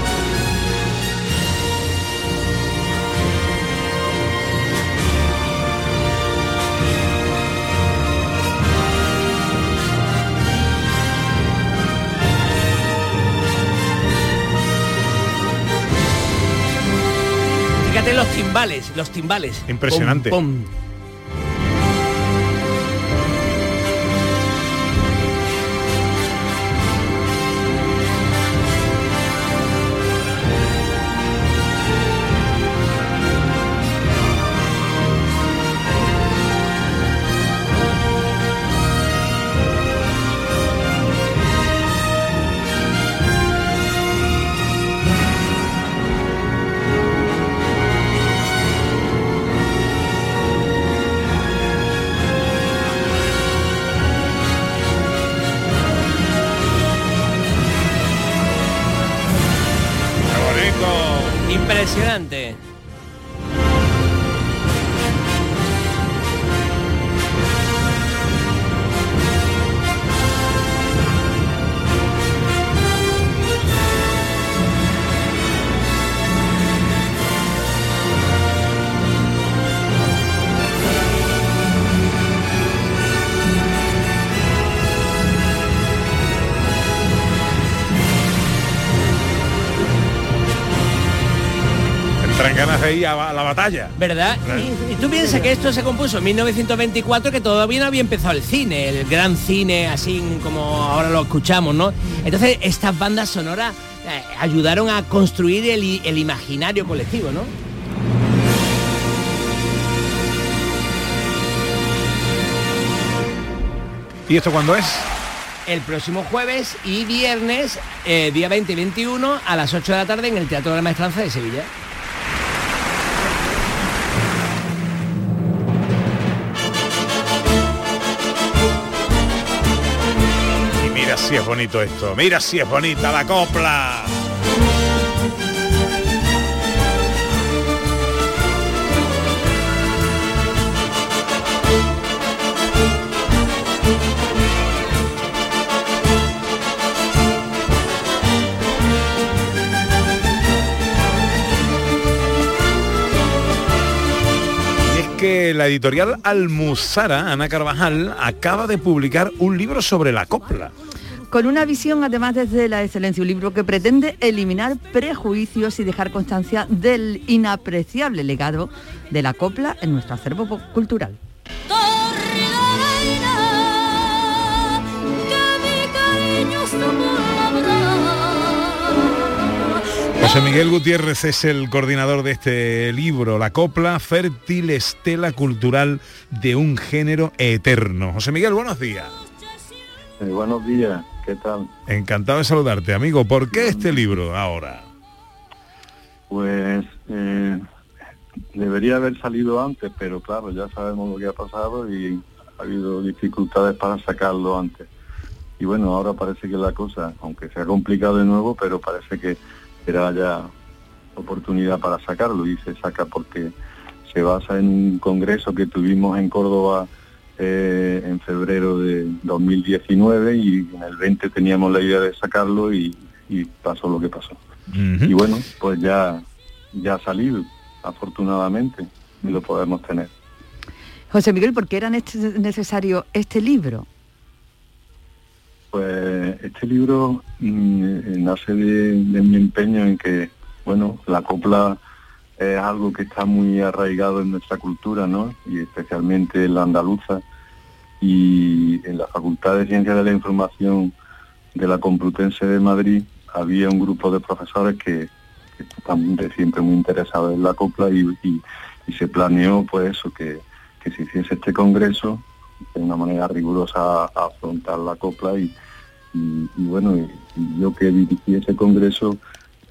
D: Timbales, los timbales.
B: Impresionante.
D: Pum.
B: A, a la batalla.
D: ¿Verdad? Y, y tú piensas que esto se compuso en 1924, que todavía no había empezado el cine, el gran cine, así como ahora lo escuchamos, ¿no? Entonces, estas bandas sonoras eh, ayudaron a construir el imaginario colectivo, ¿no?
B: ¿Y esto cuándo es?
D: El próximo jueves y viernes, eh, día 20 y 21, a las 8 de la tarde en el Teatro de la Maestranza de Sevilla.
B: Si es bonito esto, mira si es bonita la copla. Y es que la editorial Almuzara, Ana Carvajal, acaba de publicar un libro sobre la copla.
E: Con una visión además desde la excelencia, un libro que pretende eliminar prejuicios y dejar constancia del inapreciable legado de la copla en nuestro acervo cultural.
B: José Miguel Gutiérrez es el coordinador de este libro, La copla, fértil estela cultural de un género eterno. José Miguel, buenos días.
L: Eh, buenos días, ¿qué tal?
B: Encantado de saludarte, amigo. ¿Por qué este libro ahora?
L: Pues eh, debería haber salido antes, pero claro, ya sabemos lo que ha pasado y ha habido dificultades para sacarlo antes. Y bueno, ahora parece que la cosa, aunque se ha complicado de nuevo, pero parece que será ya oportunidad para sacarlo y se saca porque se basa en un congreso que tuvimos en Córdoba eh, en febrero de 2019 y en el 20 teníamos la idea de sacarlo y, y pasó lo que pasó. Y bueno, pues ya, ya ha salido, afortunadamente, y lo podemos tener.
E: José Miguel, ¿por qué era nece- necesario este libro?
L: Pues este libro mm, eh, nace de, de mi empeño en que, bueno, la copla es algo que está muy arraigado en nuestra cultura, ¿no? Y especialmente en la andaluza. Y en la Facultad de Ciencias de la Información de la Complutense de Madrid había un grupo de profesores que, están de siempre muy interesados en la copla y, se planeó pues eso, que, que se hiciese este congreso de una manera rigurosa a, afrontar la copla y, y- bueno, yo que dirigí ese congreso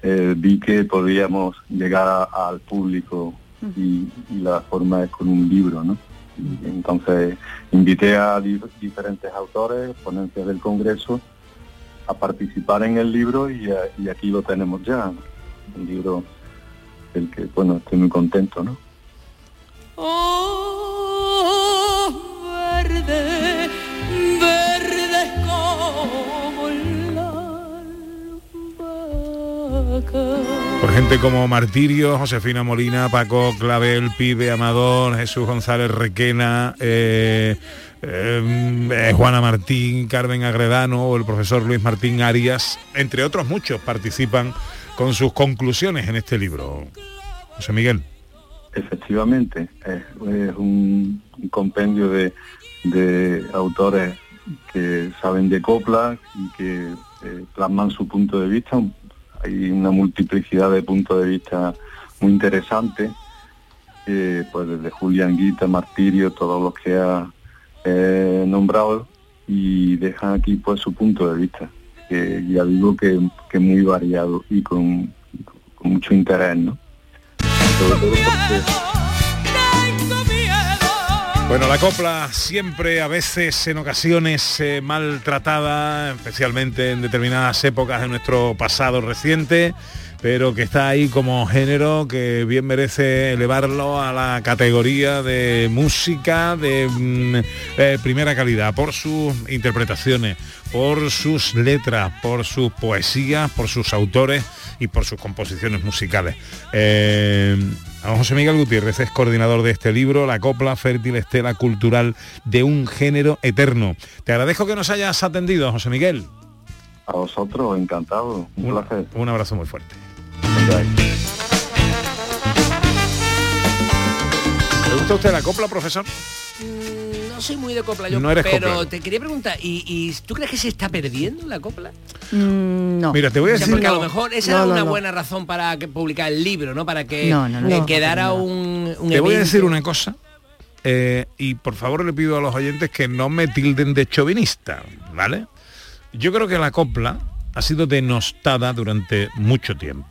L: eh, vi que podíamos llegar a- al público y, y la forma es con un libro, ¿no? Entonces invité a di- diferentes autores, ponencias del congreso, a participar en el libro y, eh, y aquí lo tenemos ya, un libro del que, bueno, estoy muy contento, ¿no?
C: Oh, verde
B: Por gente como Martirio, Josefina Molina, Paco Clavel, Pibe Amador, Jesús González Requena, eh, eh, eh, Juana Martín, Carmen Agredano o el profesor Luis Martín Arias, entre otros muchos, participan con sus conclusiones en este libro. José Miguel.
L: Efectivamente, es, un, compendio de, autores que saben de copla que eh, plasman su punto de vista. Hay una multiplicidad de puntos de vista muy interesante, pues desde Julián Guita, Martirio, todos los que ha nombrado y dejan aquí pues su punto de vista, que ya digo que, que muy variado y con, mucho interés, ¿no?
B: Bueno, la copla siempre, a veces, en ocasiones, eh, maltratada, especialmente en determinadas épocas de nuestro pasado reciente, pero que está ahí como género que bien merece elevarlo a la categoría de música de mm, primera calidad, por sus interpretaciones, por sus letras, por sus poesías, por sus autores y por sus composiciones musicales. Eh, José Miguel Gutiérrez es coordinador de este libro, La copla fértil estela cultural de un género eterno. Te agradezco que nos hayas atendido, José Miguel.
L: a vosotros, encantado, un, placer.
B: Un abrazo muy fuerte. ¿Le gusta a usted la copla, profesor?
D: Mm, No soy muy de copla yo,
B: No eres
D: pero te quería preguntar, ¿y, y tú crees que se está perdiendo la copla?
E: no.
B: Mira, te voy a
D: O sea,
B: decir-
D: porque a lo
B: No.
D: mejor esa
B: No,
D: era
B: no,
D: una
B: no.
D: buena razón para que publicar el libro, ¿no? Para que
E: No, no, no.
D: eh,
E: No,
D: quedara
E: no.
D: un, un
B: Te voy a decir una cosa. eh, y por favor le pido a los oyentes que no me tilden de chauvinista, ¿vale? Yo creo que la copla ha sido denostada durante mucho tiempo.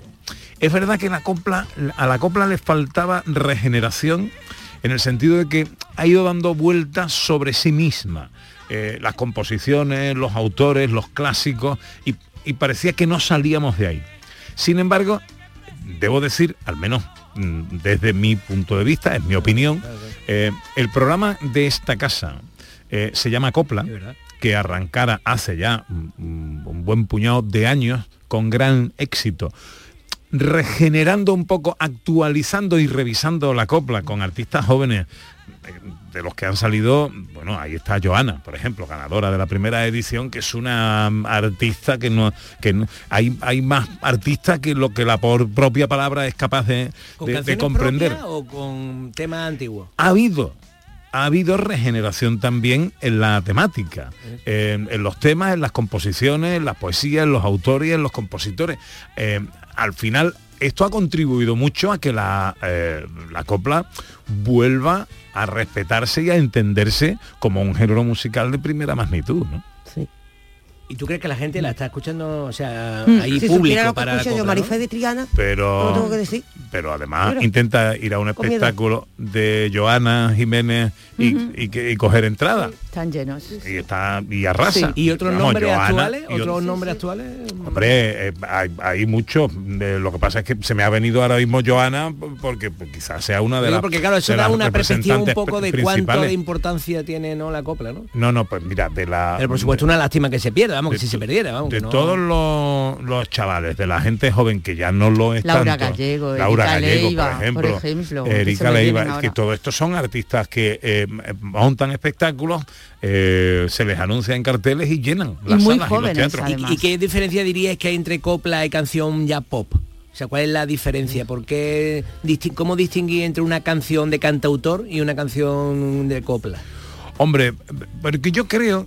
B: Es verdad que la copla, a la copla le faltaba regeneración en el sentido de que ha ido dando vueltas sobre sí misma. eh, las composiciones, los autores, los clásicos, y, y parecía que no salíamos de ahí. Sin embargo, debo decir, al menos mm, desde mi punto de vista, es mi opinión, eh, el programa de esta casa eh, se llama Copla, que arrancara hace ya mm, un buen puñado de años con gran éxito regenerando un poco, actualizando y revisando la copla con artistas jóvenes eh, de los que han salido, bueno, ahí está Joana, por ejemplo, ganadora de la primera edición, que es una mm, artista que no, que no- hay, hay más artistas que lo que la por propia palabra es capaz de,
D: ¿Con
B: de- comprender.
D: o con temas antiguos?
B: Ha habido, ha habido regeneración también en la temática, en, en los temas, en las composiciones, en las poesías, en los autores y en los compositores. Eh, al final, esto ha contribuido mucho a que la, eh, la copla vuelva a respetarse y a entenderse como un género musical de primera magnitud. ¿no?
D: ¿Y tú crees que la gente la está escuchando, o sea,
F: Mm.
D: hay
F: si
D: público
F: supiera lo que
D: para la
F: escucho yo,
D: copla, ¿no?
F: Marifé de Triana,
B: Pero,
F: lo tengo que decir.
B: pero además
F: Pero-
B: intenta ir a un espectáculo de Joana Jiménez y, y que- y coger entrada.
E: Están llenos.
B: Y está y arrasa.
D: ¿Y otros
B: Vamos,
D: nombres
B: Joana
D: actuales? ¿Otros nombres actuales?
B: Hombre, eh, hay, hay muchos. Eh, lo que pasa es que se me ha venido ahora mismo Joana porque pues, quizás sea una de las
D: porque claro, eso da una perspectiva un poco de cuánto de importancia tiene no la copla, ¿no?
B: No, no, pues mira, de la
D: Pero por supuesto una lástima que se pierda, vamos, que si se perdiera, vamos.
B: de
D: no-
B: todos los, los chavales, de la gente joven que ya no lo es
E: Laura
B: tanto,
E: Gallego,
B: Laura
E: Erika
B: Gallego,
E: Leiva,
B: por ejemplo,
E: por ejemplo,
B: Erika Leiva, es que todo esto son artistas que eh, montan espectáculos, eh, se les anuncia en carteles y llenan las salas y los teatros.
D: ¿Y, y qué diferencia dirías que hay entre copla y canción ya pop? O sea, ¿cuál es la diferencia? ¿Por qué, disti- ¿Cómo distinguir entre una canción de cantautor y una canción de copla?
B: Hombre, porque yo creo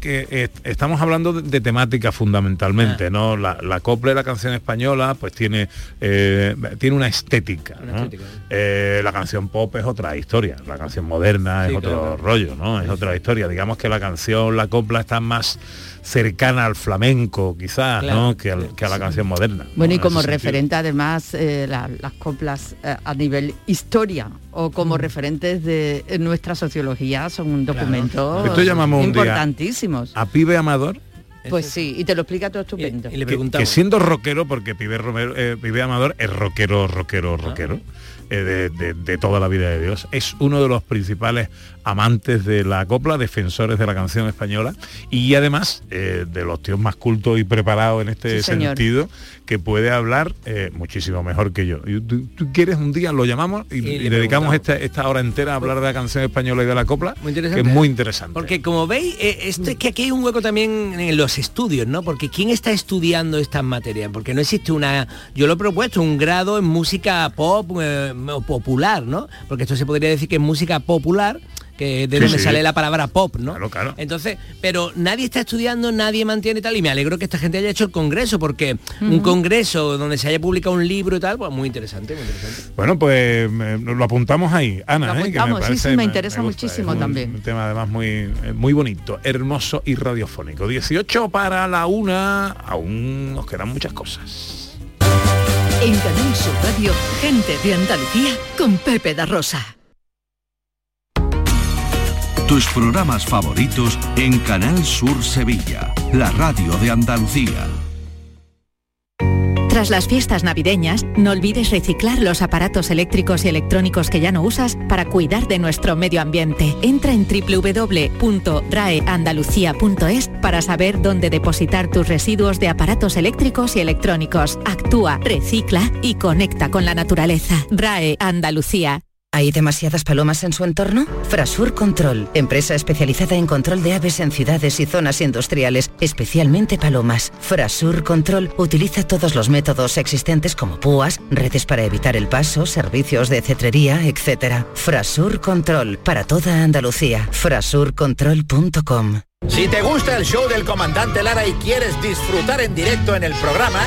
B: que eh, estamos hablando de, de temática fundamentalmente,
D: Ah.
B: ¿no? La, la copla y la canción española pues tiene, eh, tiene una estética, ¿no? Eh, la canción pop es otra historia, la canción moderna es otro
D: claro.
B: rollo, ¿no? Es otra historia. Digamos que la canción, la copla está más cercana al flamenco, quizás,
E: Claro.
B: ¿no? Que, al- que a la canción moderna. ¿no?
E: Bueno, y como
B: sentido.
E: referente además eh, la- las coplas eh, a nivel historia o como
B: Mm.
E: referentes de nuestra sociología son un documento
B: Esto llamamos un día a pibe amador
E: Pues sí, y te lo explica todo estupendo.
B: que, que siendo rockero, porque Pibe, Romero, eh, Pibe Amador es rockero, rockero,
E: Ah.
B: rockero, eh, de, de- de toda la vida de Dios, es uno de los principales amantes de la copla, defensores de la canción española y además eh, de los tíos más cultos y preparados en este
E: Sí,
B: sentido, que puede hablar eh, muchísimo mejor que yo. Y tú, tú quieres un día, lo llamamos y,
D: Y
B: y
D: le
B: dedicamos esta, esta hora entera a hablar de la canción española y de la copla,
D: Muy
B: que
D: interesante.
B: es muy interesante.
D: Porque como veis, eh, esto es que aquí hay un hueco también en los estudios, ¿no? Porque ¿quién está estudiando estas materias? Porque no existe una, yo lo he propuesto, un grado en música pop eh, popular, ¿no? Porque esto se podría decir que es música popular, que es de
B: Sí,
D: donde
B: sí.
D: sale la palabra pop, ¿no?
B: Claro, claro.
D: Entonces, pero nadie está estudiando, nadie mantiene tal, y me alegro que esta gente haya hecho el congreso, porque un congreso donde se haya publicado un libro y tal, pues muy interesante, muy interesante.
B: Bueno, pues me- lo apuntamos ahí, Ana.
E: Lo
B: ¿eh? Que
E: apuntamos, sí, sí, me interesa muchísimo
B: es un-
E: también.
B: Un tema además muy, eh, muy bonito, hermoso y radiofónico. 18 para la una, aún nos quedan muchas cosas.
A: En Canal Sur Radio, gente de Andalucía con Pepe da Rosa.
J: Tus programas favoritos en Canal Sur Sevilla, la radio de Andalucía.
M: Tras las fiestas navideñas, no olvides reciclar los aparatos eléctricos y electrónicos que ya no usas para cuidar de nuestro medio ambiente. Entra en www.raeandalucía.es para saber dónde depositar tus residuos de aparatos eléctricos y electrónicos. Actúa, recicla y conecta con la naturaleza. RAE Andalucía.
N: ¿Hay demasiadas palomas en su entorno? Frasur Control, empresa especializada en control de aves en ciudades y zonas industriales, especialmente palomas. Frasur Control utiliza todos los métodos existentes como púas, redes para evitar el paso, servicios de cetrería, etc. Frasur Control, para toda Andalucía. Frasurcontrol.com
O: Si te gusta el show del comandante Lara y quieres disfrutar en directo en el programa,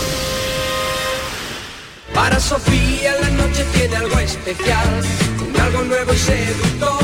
P: Para Sofía la noche tiene algo especial, con algo nuevo y seductor.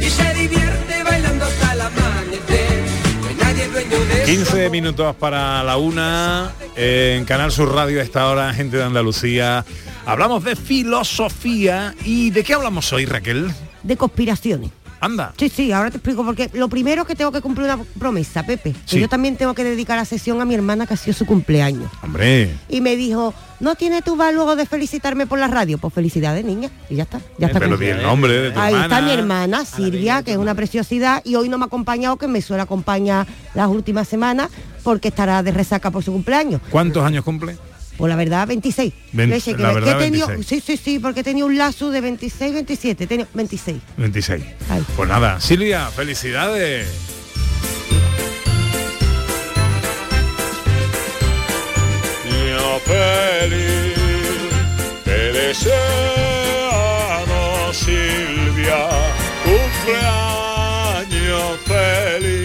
P: Y se divierte bailando hasta el amanecer. No hay nadie dueño de
B: 15 minutos para la una en Canal Sur Radio a esta hora, gente de Andalucía. Hablamos de filosofía y ¿de qué hablamos hoy, Raquel?
F: De conspiraciones.
B: Anda.
F: Sí, sí, ahora te explico porque lo primero es que tengo que cumplir una promesa, Pepe. que
B: Sí.
F: yo también tengo que dedicar la sesión a mi hermana que ha sido su cumpleaños.
B: Hombre.
F: Y me dijo, ¿no tiene tu va luego de felicitarme por la radio? Pues felicidades, niña. Y ya está. Ya está
B: Pero el nombre de tu
F: Ahí está mi hermana, Silvia, que es una preciosidad y hoy no me ha acompañado, que me suele acompañar las últimas semanas porque estará de resaca por su cumpleaños.
B: ¿Cuántos años cumple?
F: Pues la verdad, 26.
B: Ven-
F: Leche, que
B: la
F: me- que
B: verdad,
F: he tenido-
B: 26.
F: Sí, sí, sí, porque he tenido un lazo de 26, 27. He tenido 26.
B: 26.
F: Ay.
B: Pues nada, Silvia, felicidades. Feliz, te deseamos Silvia, cumpleaños feliz.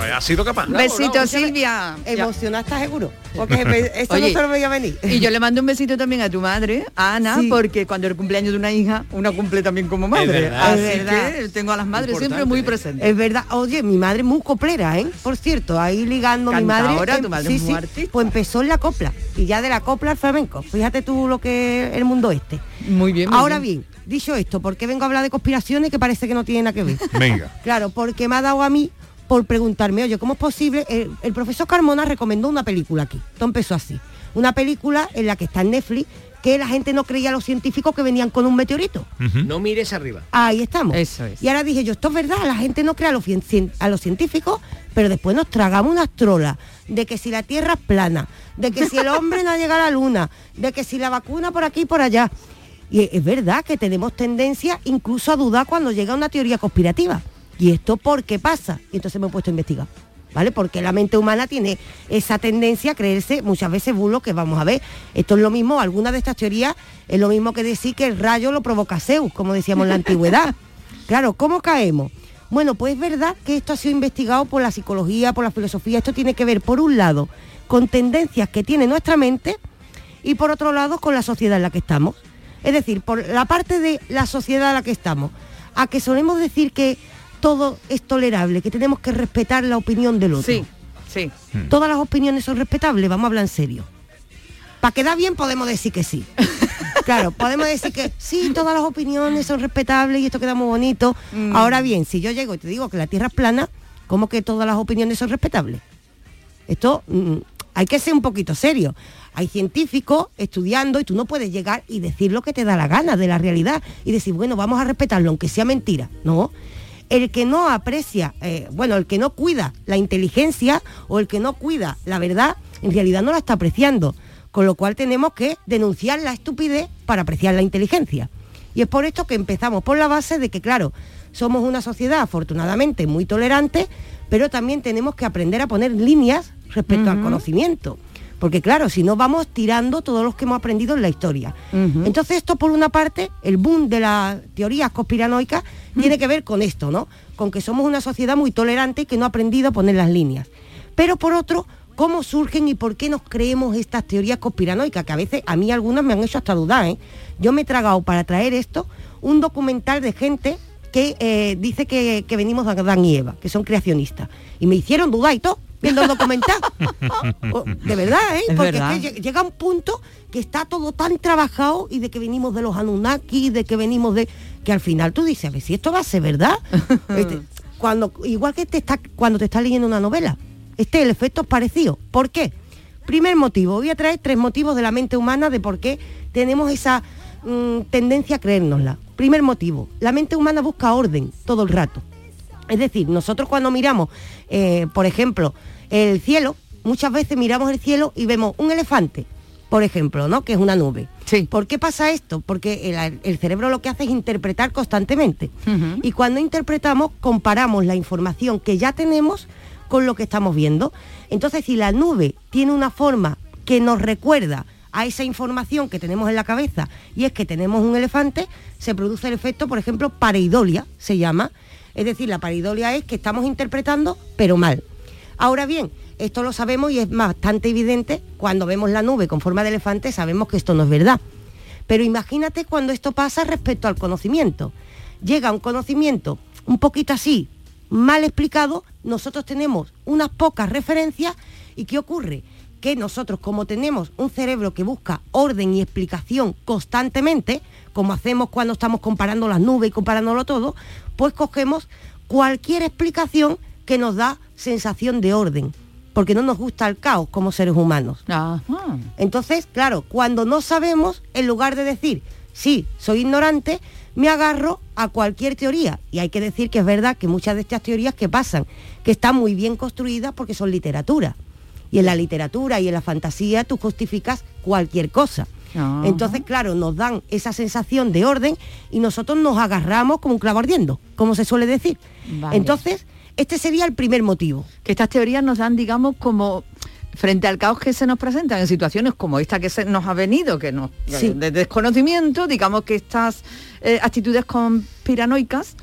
B: Pues ha sido capaz.
E: Besito, Silvia.
F: Emocionada, ¿estás seguro? Porque esto
E: Oye,
F: no se lo veía venir.
E: Y yo le mando un besito también a tu madre, a Ana,
F: Sí.
E: porque cuando el cumpleaños de una hija, una cumple también como madre.
F: verdad,
E: Así
F: es verdad.
E: que tengo a las madres siempre muy presentes.
F: Es verdad, oye, mi madre es muy coplera, ¿eh? Por cierto, ahí ligando mi madre. Em-
E: tu madre es muy artista.
F: Pues empezó en la copla. Y ya de la copla al flamenco. Fíjate tú lo que es el mundo este.
E: Muy bien. muy
F: Ahora bien, dicho esto, ¿por qué vengo a hablar de conspiraciones que parece que no tiene nada que ver?
B: Venga.
F: Claro, porque me ha dado a mí por preguntarme, oye, ¿cómo es posible? El, el profesor Carmona recomendó una película aquí. Todo empezó así. Una película en la que está en Netflix que la gente no creía a los científicos que venían con un meteorito.
D: No mires arriba.
F: Ahí estamos.
E: Eso es.
F: Y ahora dije yo, esto es verdad, la gente no cree a los, a los científicos, pero después nos tragamos unas trolas de que si la Tierra es plana, de que si el hombre no llega a la luna, de que si la vacuna por aquí y por allá. Y es verdad que tenemos tendencia incluso a dudar cuando llega una teoría conspirativa. ¿Y esto por qué pasa? Y entonces me he puesto a investigar. ¿Vale? Porque la mente humana tiene esa tendencia a creerse muchas veces bulos que vamos a ver. Esto es lo mismo, alguna de estas teorías es lo mismo que decir que el rayo lo provoca Zeus, como decíamos en la antigüedad. Claro, ¿cómo caemos? Bueno, pues es verdad que esto ha sido investigado por la psicología, por la filosofía. Esto tiene que ver, por un lado, con tendencias que tiene nuestra mente y por otro lado, con la sociedad en la que estamos. Es decir, por la parte de la sociedad en la que estamos, a que solemos decir que todo es tolerable, que tenemos que respetar la opinión del otro.
E: Sí, sí.
F: Todas las opiniones son respetables, vamos a hablar en serio. Para quedar bien podemos decir que sí. Claro, podemos decir que sí, todas las opiniones son respetables y esto queda muy bonito.
E: Mm.
F: Ahora bien, si yo llego y te digo que la Tierra es plana, ¿cómo que todas las opiniones son respetables? Esto mm, hay que ser un poquito serio. Hay científicos estudiando y tú no puedes llegar y decir lo que te da la gana de la realidad y decir, bueno, vamos a respetarlo, aunque sea mentira. No. El que no aprecia, eh, bueno, el que no cuida la inteligencia o el que no cuida la verdad, en realidad no la está apreciando. Con lo cual tenemos que denunciar la estupidez para apreciar la inteligencia. Y es por esto que empezamos por la base de que, claro, somos una sociedad afortunadamente muy tolerante, pero también tenemos que aprender a poner líneas respecto al conocimiento. Porque claro, si no vamos tirando todos los que hemos aprendido en la historia. Entonces esto por una parte, el boom de las teorías conspiranoicas tiene que ver con esto, ¿no? Con que somos una sociedad muy tolerante y que no ha aprendido a poner las líneas. Pero por otro, ¿cómo surgen y por qué nos creemos estas teorías conspiranoicas? Que a veces a mí algunas me han hecho hasta dudar, ¿eh? Yo me he tragado para traer esto un documental de gente que eh, dice que, que venimos de Adán y Eva, que son creacionistas. Y me hicieron dudar y todo, viendo el documental. Oh, de verdad, ¿eh?
E: Es
F: Porque
E: verdad.
F: es que lle- llega un punto que está todo tan trabajado y de que venimos de los Anunnaki, de que venimos de... que al final tú dices, a ver si esto va a ser verdad. Este, cuando, igual que te está, cuando te estás leyendo una novela. Este el efecto es parecido. ¿Por qué? Primer motivo, voy a traer tres motivos de la mente humana de por qué tenemos esa mm, tendencia a creérnosla. Primer motivo, la mente humana busca orden todo el rato. Es decir, nosotros cuando miramos, eh, por ejemplo, el cielo, muchas veces miramos el cielo y vemos un elefante, por ejemplo, ¿no? Que es una nube. ¿Por qué pasa esto? Porque el, el cerebro lo que hace es interpretar constantemente. Y cuando interpretamos, comparamos la información que ya tenemos con lo que estamos viendo. Entonces, si la nube tiene una forma que nos recuerda a esa información que tenemos en la cabeza y es que tenemos un elefante, se produce el efecto, por ejemplo, pareidolia, se llama. Es decir, la paridolia es que estamos interpretando, pero mal. Ahora bien, esto lo sabemos y es bastante evidente cuando vemos la nube con forma de elefante, sabemos que esto no es verdad. Pero imagínate cuando esto pasa respecto al conocimiento. Llega un conocimiento un poquito así, mal explicado, nosotros tenemos unas pocas referencias y ¿qué ocurre? Que nosotros como tenemos un cerebro que busca orden y explicación constantemente, como hacemos cuando estamos comparando las nubes y comparándolo todo, pues cogemos cualquier explicación que nos da sensación de orden, porque no nos gusta el caos como seres humanos. Entonces, claro, cuando no sabemos, en lugar de decir, sí, soy ignorante, me agarro a cualquier teoría. Y hay que decir que es verdad que muchas de estas teorías que pasan, que están muy bien construidas porque son literatura. Y en la literatura y en la fantasía tú justificas cualquier cosa.
E: Ajá.
F: Entonces, claro, nos dan esa sensación de orden y nosotros nos agarramos como un clavo ardiendo, como se suele decir.
E: Vale.
F: Entonces, este sería el primer motivo.
E: Que estas teorías nos dan, digamos, como frente al caos que se nos presentan en situaciones como esta que se nos ha venido, que nos
F: Sí.
E: de desconocimiento, digamos que estas eh, actitudes conspiranoicas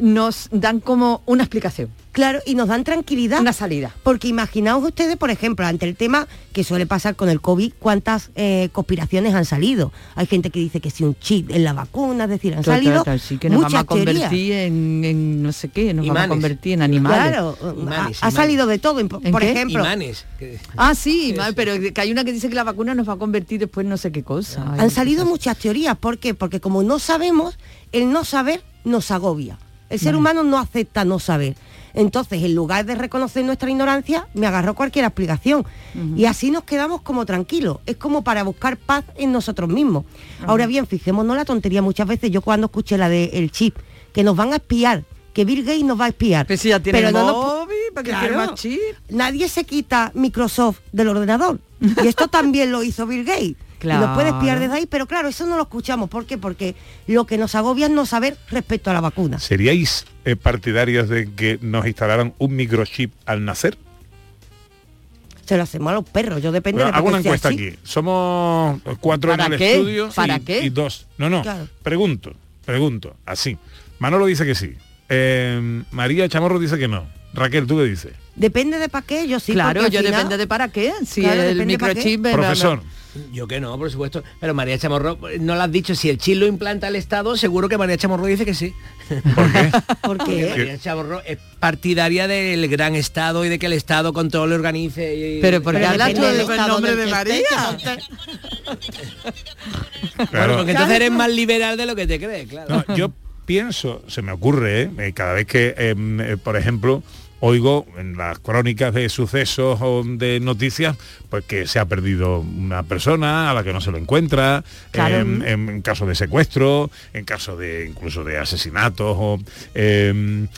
E: nos dan como una explicación.
F: Claro, y nos dan tranquilidad.
E: Una salida.
F: Porque imaginaos ustedes, por ejemplo, ante el tema que suele pasar con el COVID, cuántas eh, conspiraciones han salido. Hay gente que dice que si un chip en la vacuna, es decir, han salido
E: sí, que nos vamos a
F: muchas teorías.
E: convertir en, en no sé qué, nos vamos a
D: Imanes.
E: convertir en animales.
F: Claro,
D: Imanes,
F: ha, ha
D: imanes.
F: salido de todo. Por
E: ¿En qué?
F: ejemplo,
D: Imanes. que-
E: Ah, sí, mal, pero que hay una que dice que la vacuna nos va a convertir después no sé qué cosa. Ay,
F: han salido muchas teorías. ¿Por qué? Porque como no sabemos, el no saber nos agobia. El ser
E: Vale.
F: humano no acepta no saber. Entonces, en lugar de reconocer nuestra ignorancia, me agarró cualquier explicación. Y así nos quedamos como tranquilos. Es como para buscar paz en nosotros mismos. Ahora bien, fijémonos la tontería muchas veces. Yo cuando escuché la del chip, que nos van a espiar, que Bill Gates nos va a espiar.
E: Pero si ya tiene
F: Pero
E: el
F: no
E: móvil, ¿para
F: Claro.
E: más chip?
F: Nadie se quita Microsoft del ordenador. Y esto también lo hizo Bill Gates. Y nos puede espiar
E: Claro.
F: desde ahí, pero claro, eso no lo escuchamos. ¿Por qué? Porque lo que nos agobia es no saber respecto a la vacuna.
B: ¿Seríais eh, partidarios de que nos instalaran un microchip al nacer?
F: Se lo hacemos a los perros, yo depende
B: Bueno,
F: de
B: hago una encuesta
F: así.
B: aquí. Somos cuatro en
F: ¿Para
B: el
F: qué?
B: estudio
F: ¿Para
B: y,
F: qué?
B: y dos. No, no.
F: Claro.
B: Pregunto, pregunto, así. Manolo dice que sí. Eh, María Chamorro dice que no. Raquel, ¿tú qué dices?
F: Depende de para qué, yo sí.
E: claro, yo
F: final-
E: depende de para qué. Si
F: Claro,
E: el microchip...
B: Profesor.
D: Yo que no, por supuesto. Pero María Chamorro, no lo has dicho, si el chip lo implanta el Estado, seguro que María Chamorro dice que sí.
B: ¿Por qué?
D: Porque María Chamorro es partidaria del gran Estado y de que el Estado controle, organice. Y...
E: Pero ¿por qué
F: Pero
E: hablas tú
F: del
E: nombre de María?
B: Claro.
D: porque entonces eres más liberal de lo que te crees, claro.
B: No, yo pienso, se me ocurre, ¿eh? Eh, cada vez que, eh, eh, por ejemplo, oigo en las crónicas de sucesos o de noticias, pues que se ha perdido una persona a la que no se lo encuentra,
E: Claro.
B: em, en, en caso de secuestro, en caso de incluso de asesinatos o em,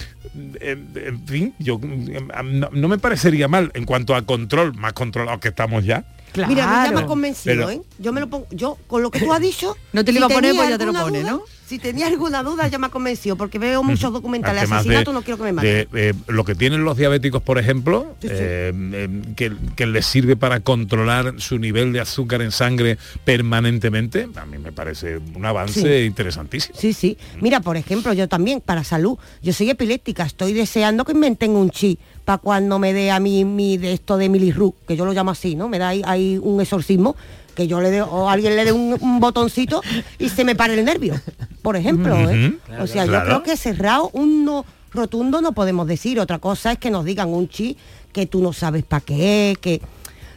B: em, en fin, yo no, no me parecería mal en cuanto a control, más controlado que estamos ya.
E: Claro.
F: Mira, me ha convencido,
B: Pero-
F: ¿eh? Yo me lo pongo, yo con lo que tú has dicho.
E: No te lo
F: si
E: iba a poner, pues ya te lo pone,
F: duda-
E: ¿no?
F: Si tenía alguna duda ya me ha convencido, porque veo muchos documentales de
B: Además
F: asesinato, no quiero que me maten.
B: de, eh, lo que tienen los diabéticos, por ejemplo,
F: Sí, sí.
B: eh, eh, que, que les sirve para controlar su nivel de azúcar en sangre permanentemente, a mí me parece un avance
F: Sí.
B: interesantísimo.
F: Sí, sí. Mira, por ejemplo, yo también, para salud, yo soy epiléptica, estoy deseando que inventen un chip para cuando me dé a mí mi de esto de Milirru, que yo lo llamo así, ¿no? Me da ahí, ahí un exorcismo, que yo le dé, o alguien le dé un, un botoncito y se me pare el nervio, por ejemplo, ¿eh? O sea,
B: Claro.
F: yo creo que cerrado, un no rotundo no podemos decir. Otra cosa es que nos digan un chip que tú no sabes para qué es, que...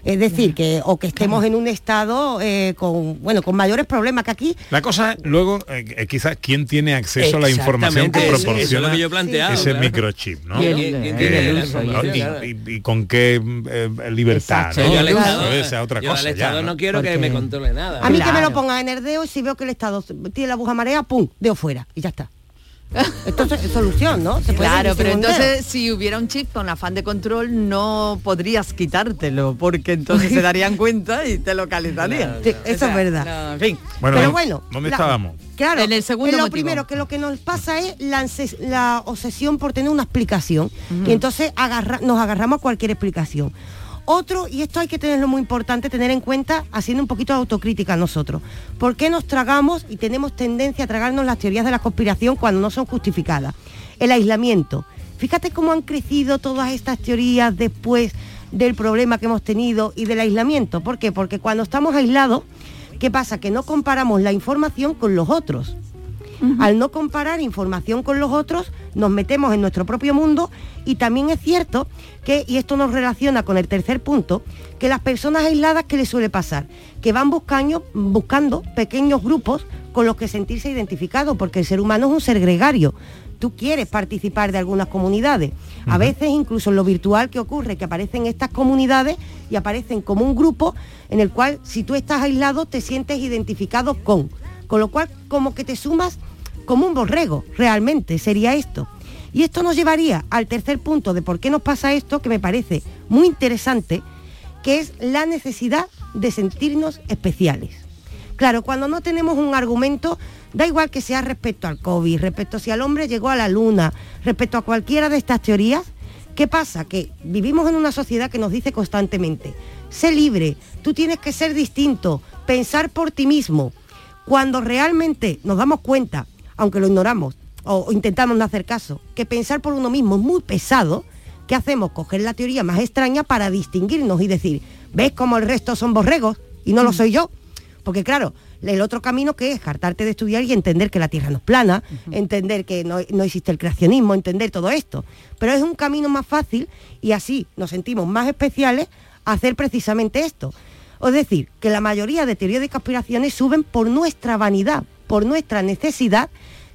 F: Es decir, que o que estemos en un estado eh, con bueno con mayores problemas que aquí
B: La cosa luego, eh, eh, quizás, quién tiene acceso a la información que
D: Exactamente, eso- eso
B: proporciona
D: es lo que yo planteado,
B: ese
D: claro.
B: microchip, ¿no?
D: ¿Quién- quién- quién tiene
B: Eh,
D: la
B: ¿no?
D: información,
B: y, con qué eh, libertad. ¿no?
D: Yo al Estado,
B: es otra
D: yo al
B: cosa
D: Estado
B: ya,
D: no quiero que me controle nada.
F: A mí que me lo pongan en el dedo y si veo que el Estado tiene la aguja marea, ¡pum! Dedo fuera. Y ya está. Entonces es solución, ¿no? Se puede
E: Claro, pero entonces si hubiera un chip con afán de control no podrías quitártelo porque entonces se darían cuenta y te localizarían.
F: Sí, eso es verdad.
E: no, en fin.
B: Bueno,
F: Pero
B: ¿dó-
F: bueno,
B: ¿dónde
F: la-
B: estábamos?
F: Claro,
E: En el segundo
F: lo
E: motivo.
F: primero que lo que nos pasa es la obsesión por tener una explicación y entonces agarra- nos agarramos a cualquier explicación. Otro, y esto hay que tenerlo muy importante, tener en cuenta, haciendo un poquito de autocrítica nosotros. ¿Por qué nos tragamos y tenemos tendencia a tragarnos las teorías de la conspiración cuando no son justificadas? El aislamiento. Fíjate cómo han crecido todas estas teorías después del problema que hemos tenido y del aislamiento. ¿Por qué? Porque cuando estamos aislados, ¿qué pasa? Que no comparamos la información con los otros. Al no comparar información con los otros, nos metemos en nuestro propio mundo y también es cierto que, y esto nos relaciona con el tercer punto, que las personas aisladas, ¿qué les suele pasar? Que van buscando, buscando pequeños grupos con los que sentirse identificados, porque el ser humano es un ser gregario. Tú quieres participar de algunas comunidades. A veces incluso en lo virtual que ocurre, que aparecen estas comunidades y aparecen como un grupo en el cual si tú estás aislado te sientes identificado con. Con lo cual como que te sumas como un borrego, realmente sería esto. Y esto nos llevaría al tercer punto de por qué nos pasa esto, que me parece muy interesante, que es la necesidad de sentirnos especiales. Claro, cuando no tenemos un argumento, da igual que sea respecto al COVID, respecto si el hombre llegó a la luna, respecto a cualquiera de estas teorías, ¿qué pasa? Que vivimos en una sociedad que nos dice constantemente, sé libre, tú tienes que ser distinto, pensar por ti mismo. Cuando realmente nos damos cuenta aunque lo ignoramos o, intentamos no hacer caso, que pensar por uno mismo es muy pesado, ¿qué hacemos? Coger la teoría más extraña para distinguirnos y decir, ¿ves cómo el resto son borregos y no lo soy yo? Porque claro, el otro camino que es hartarte de estudiar y entender que la Tierra no es plana, entender que no, no existe el creacionismo, entender todo esto. Pero es un camino más fácil y así nos sentimos más especiales a hacer precisamente esto. Es decir, que la mayoría de teorías de conspiraciones suben por nuestra vanidad, por nuestra necesidad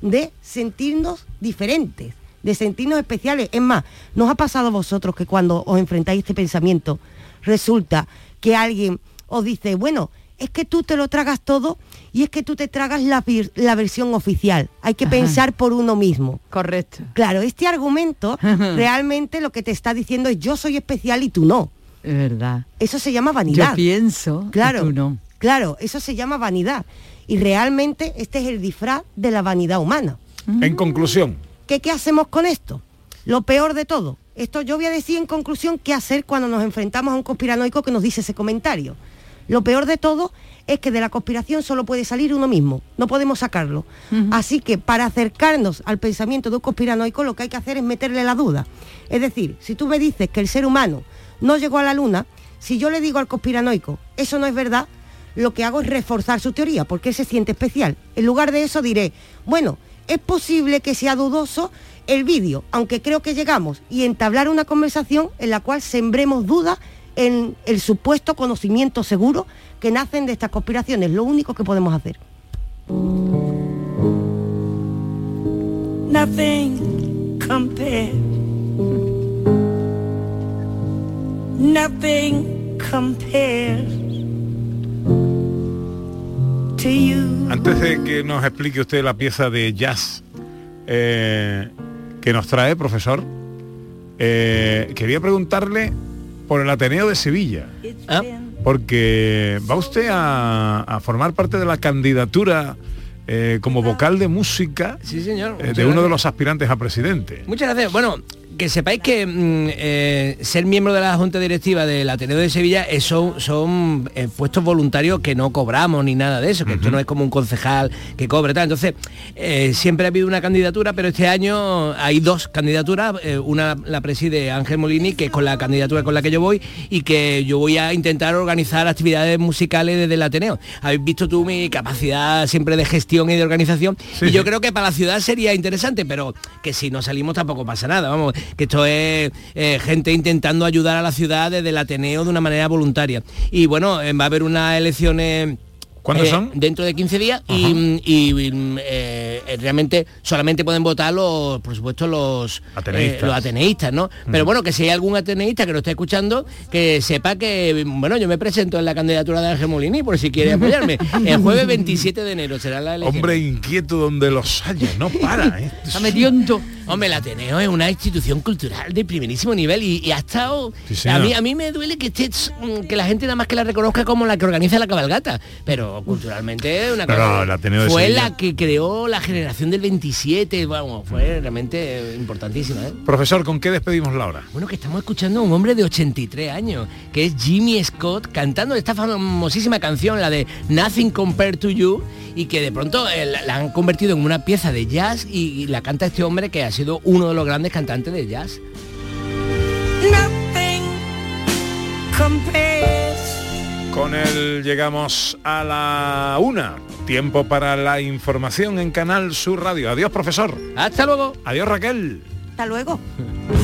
F: de sentirnos diferentes, de sentirnos especiales. Es más, ¿nos ha pasado a vosotros que cuando os enfrentáis a este pensamiento resulta que alguien os dice, bueno, es que tú te lo tragas todo y es que tú te tragas la, la versión oficial. Hay que
E: Ajá.
F: pensar por uno mismo.
E: Correcto.
F: Claro, este argumento realmente lo que te está diciendo es yo soy especial y tú no.
E: Es verdad.
F: Eso se llama vanidad.
E: Yo pienso y
F: Claro,
E: tú no.
F: claro, eso se llama vanidad. Y realmente este es el disfraz de la vanidad humana.
B: En conclusión,
F: ¿Qué, ¿Qué hacemos con esto? Lo peor de todo. Esto yo voy a decir en conclusión qué hacer cuando nos enfrentamos a un conspiranoico que nos dice ese comentario. Lo peor de todo es que de la conspiración solo puede salir uno mismo, no podemos sacarlo. Así que para acercarnos al pensamiento de un conspiranoico lo que hay que hacer es meterle la duda. Es decir, si tú me dices que el ser humano no llegó a la luna, si yo le digo al conspiranoico, eso no es verdad, lo que hago es reforzar su teoría, porque se siente especial. En lugar de eso diré, bueno, es posible que sea dudoso el vídeo, aunque creo que llegamos, y entablar una conversación en la cual sembremos dudas en el supuesto conocimiento seguro que nacen de estas conspiraciones. Lo único que podemos hacer.
Q: nothing compared. Nothing compared.
B: Antes de que nos explique usted la pieza de jazz eh, que nos trae, profesor, eh, quería preguntarle por el Ateneo de Sevilla. Porque va usted a, a formar parte de la candidatura eh, como vocal de música
D: Sí, señor.
B: eh, de uno de los aspirantes a presidente.
D: Muchas gracias. Bueno, que sepáis que mm, eh, ser miembro de la Junta Directiva del Ateneo de Sevilla eh, son, son eh, puestos voluntarios que no cobramos ni nada de eso, que esto no es como un concejal que cobre tal. Entonces, eh, siempre ha habido una candidatura, pero este año hay dos candidaturas. una la preside Ángel Molini, que es con la candidatura con la que yo voy, y que yo voy a intentar organizar actividades musicales desde el Ateneo. Habéis visto tú mi capacidad siempre de gestión y de organización. y yo creo que para la ciudad sería interesante, pero que si no salimos tampoco pasa nada. Vamos, que esto es eh, gente intentando ayudar a la ciudad desde el Ateneo de una manera voluntaria. Y bueno, eh, va a haber unas elecciones
B: ¿Cuándo
D: eh,
B: son?
D: Dentro de 15 días y, mm, y, eh, realmente solamente pueden votar los, por supuesto, los
B: Ateneístas.
D: eh, los ateneístas, ¿no? Pero bueno, que si hay algún ateneísta que lo esté escuchando, que sepa que, bueno, yo me presento en la candidatura de Ángel Molini por si quiere apoyarme. El jueves 27 de enero será la elección.
B: Hombre inquieto donde los haya, no para. ¿eh?
E: Está mediondo.
D: Hombre, el Ateneo es una institución cultural de primerísimo nivel y, y ha estado...
B: Sí,
D: a, mí, a mí me duele que, esté, mm, que la gente nada más que la reconozca como la que organiza la cabalgata, pero culturalmente una cosa...
B: no, el Ateneo de
D: fue la que creó la generación del 27, vamos, fue realmente importantísima. ¿eh?
B: Profesor, ¿con qué despedimos la hora?
D: Bueno, que estamos escuchando a un hombre de 83 años, que es Jimmy Scott, cantando esta famosísima canción, la de Nothing Compared to You, y que de pronto eh, la, la han convertido en una pieza de jazz y, y la canta este hombre que ha sido uno de los grandes cantantes de jazz.
B: Con él llegamos a la una. Tiempo para la información en Canal Sur Radio. Adiós, profesor.
D: Hasta luego.
B: Adiós, Raquel.
Q: Hasta luego.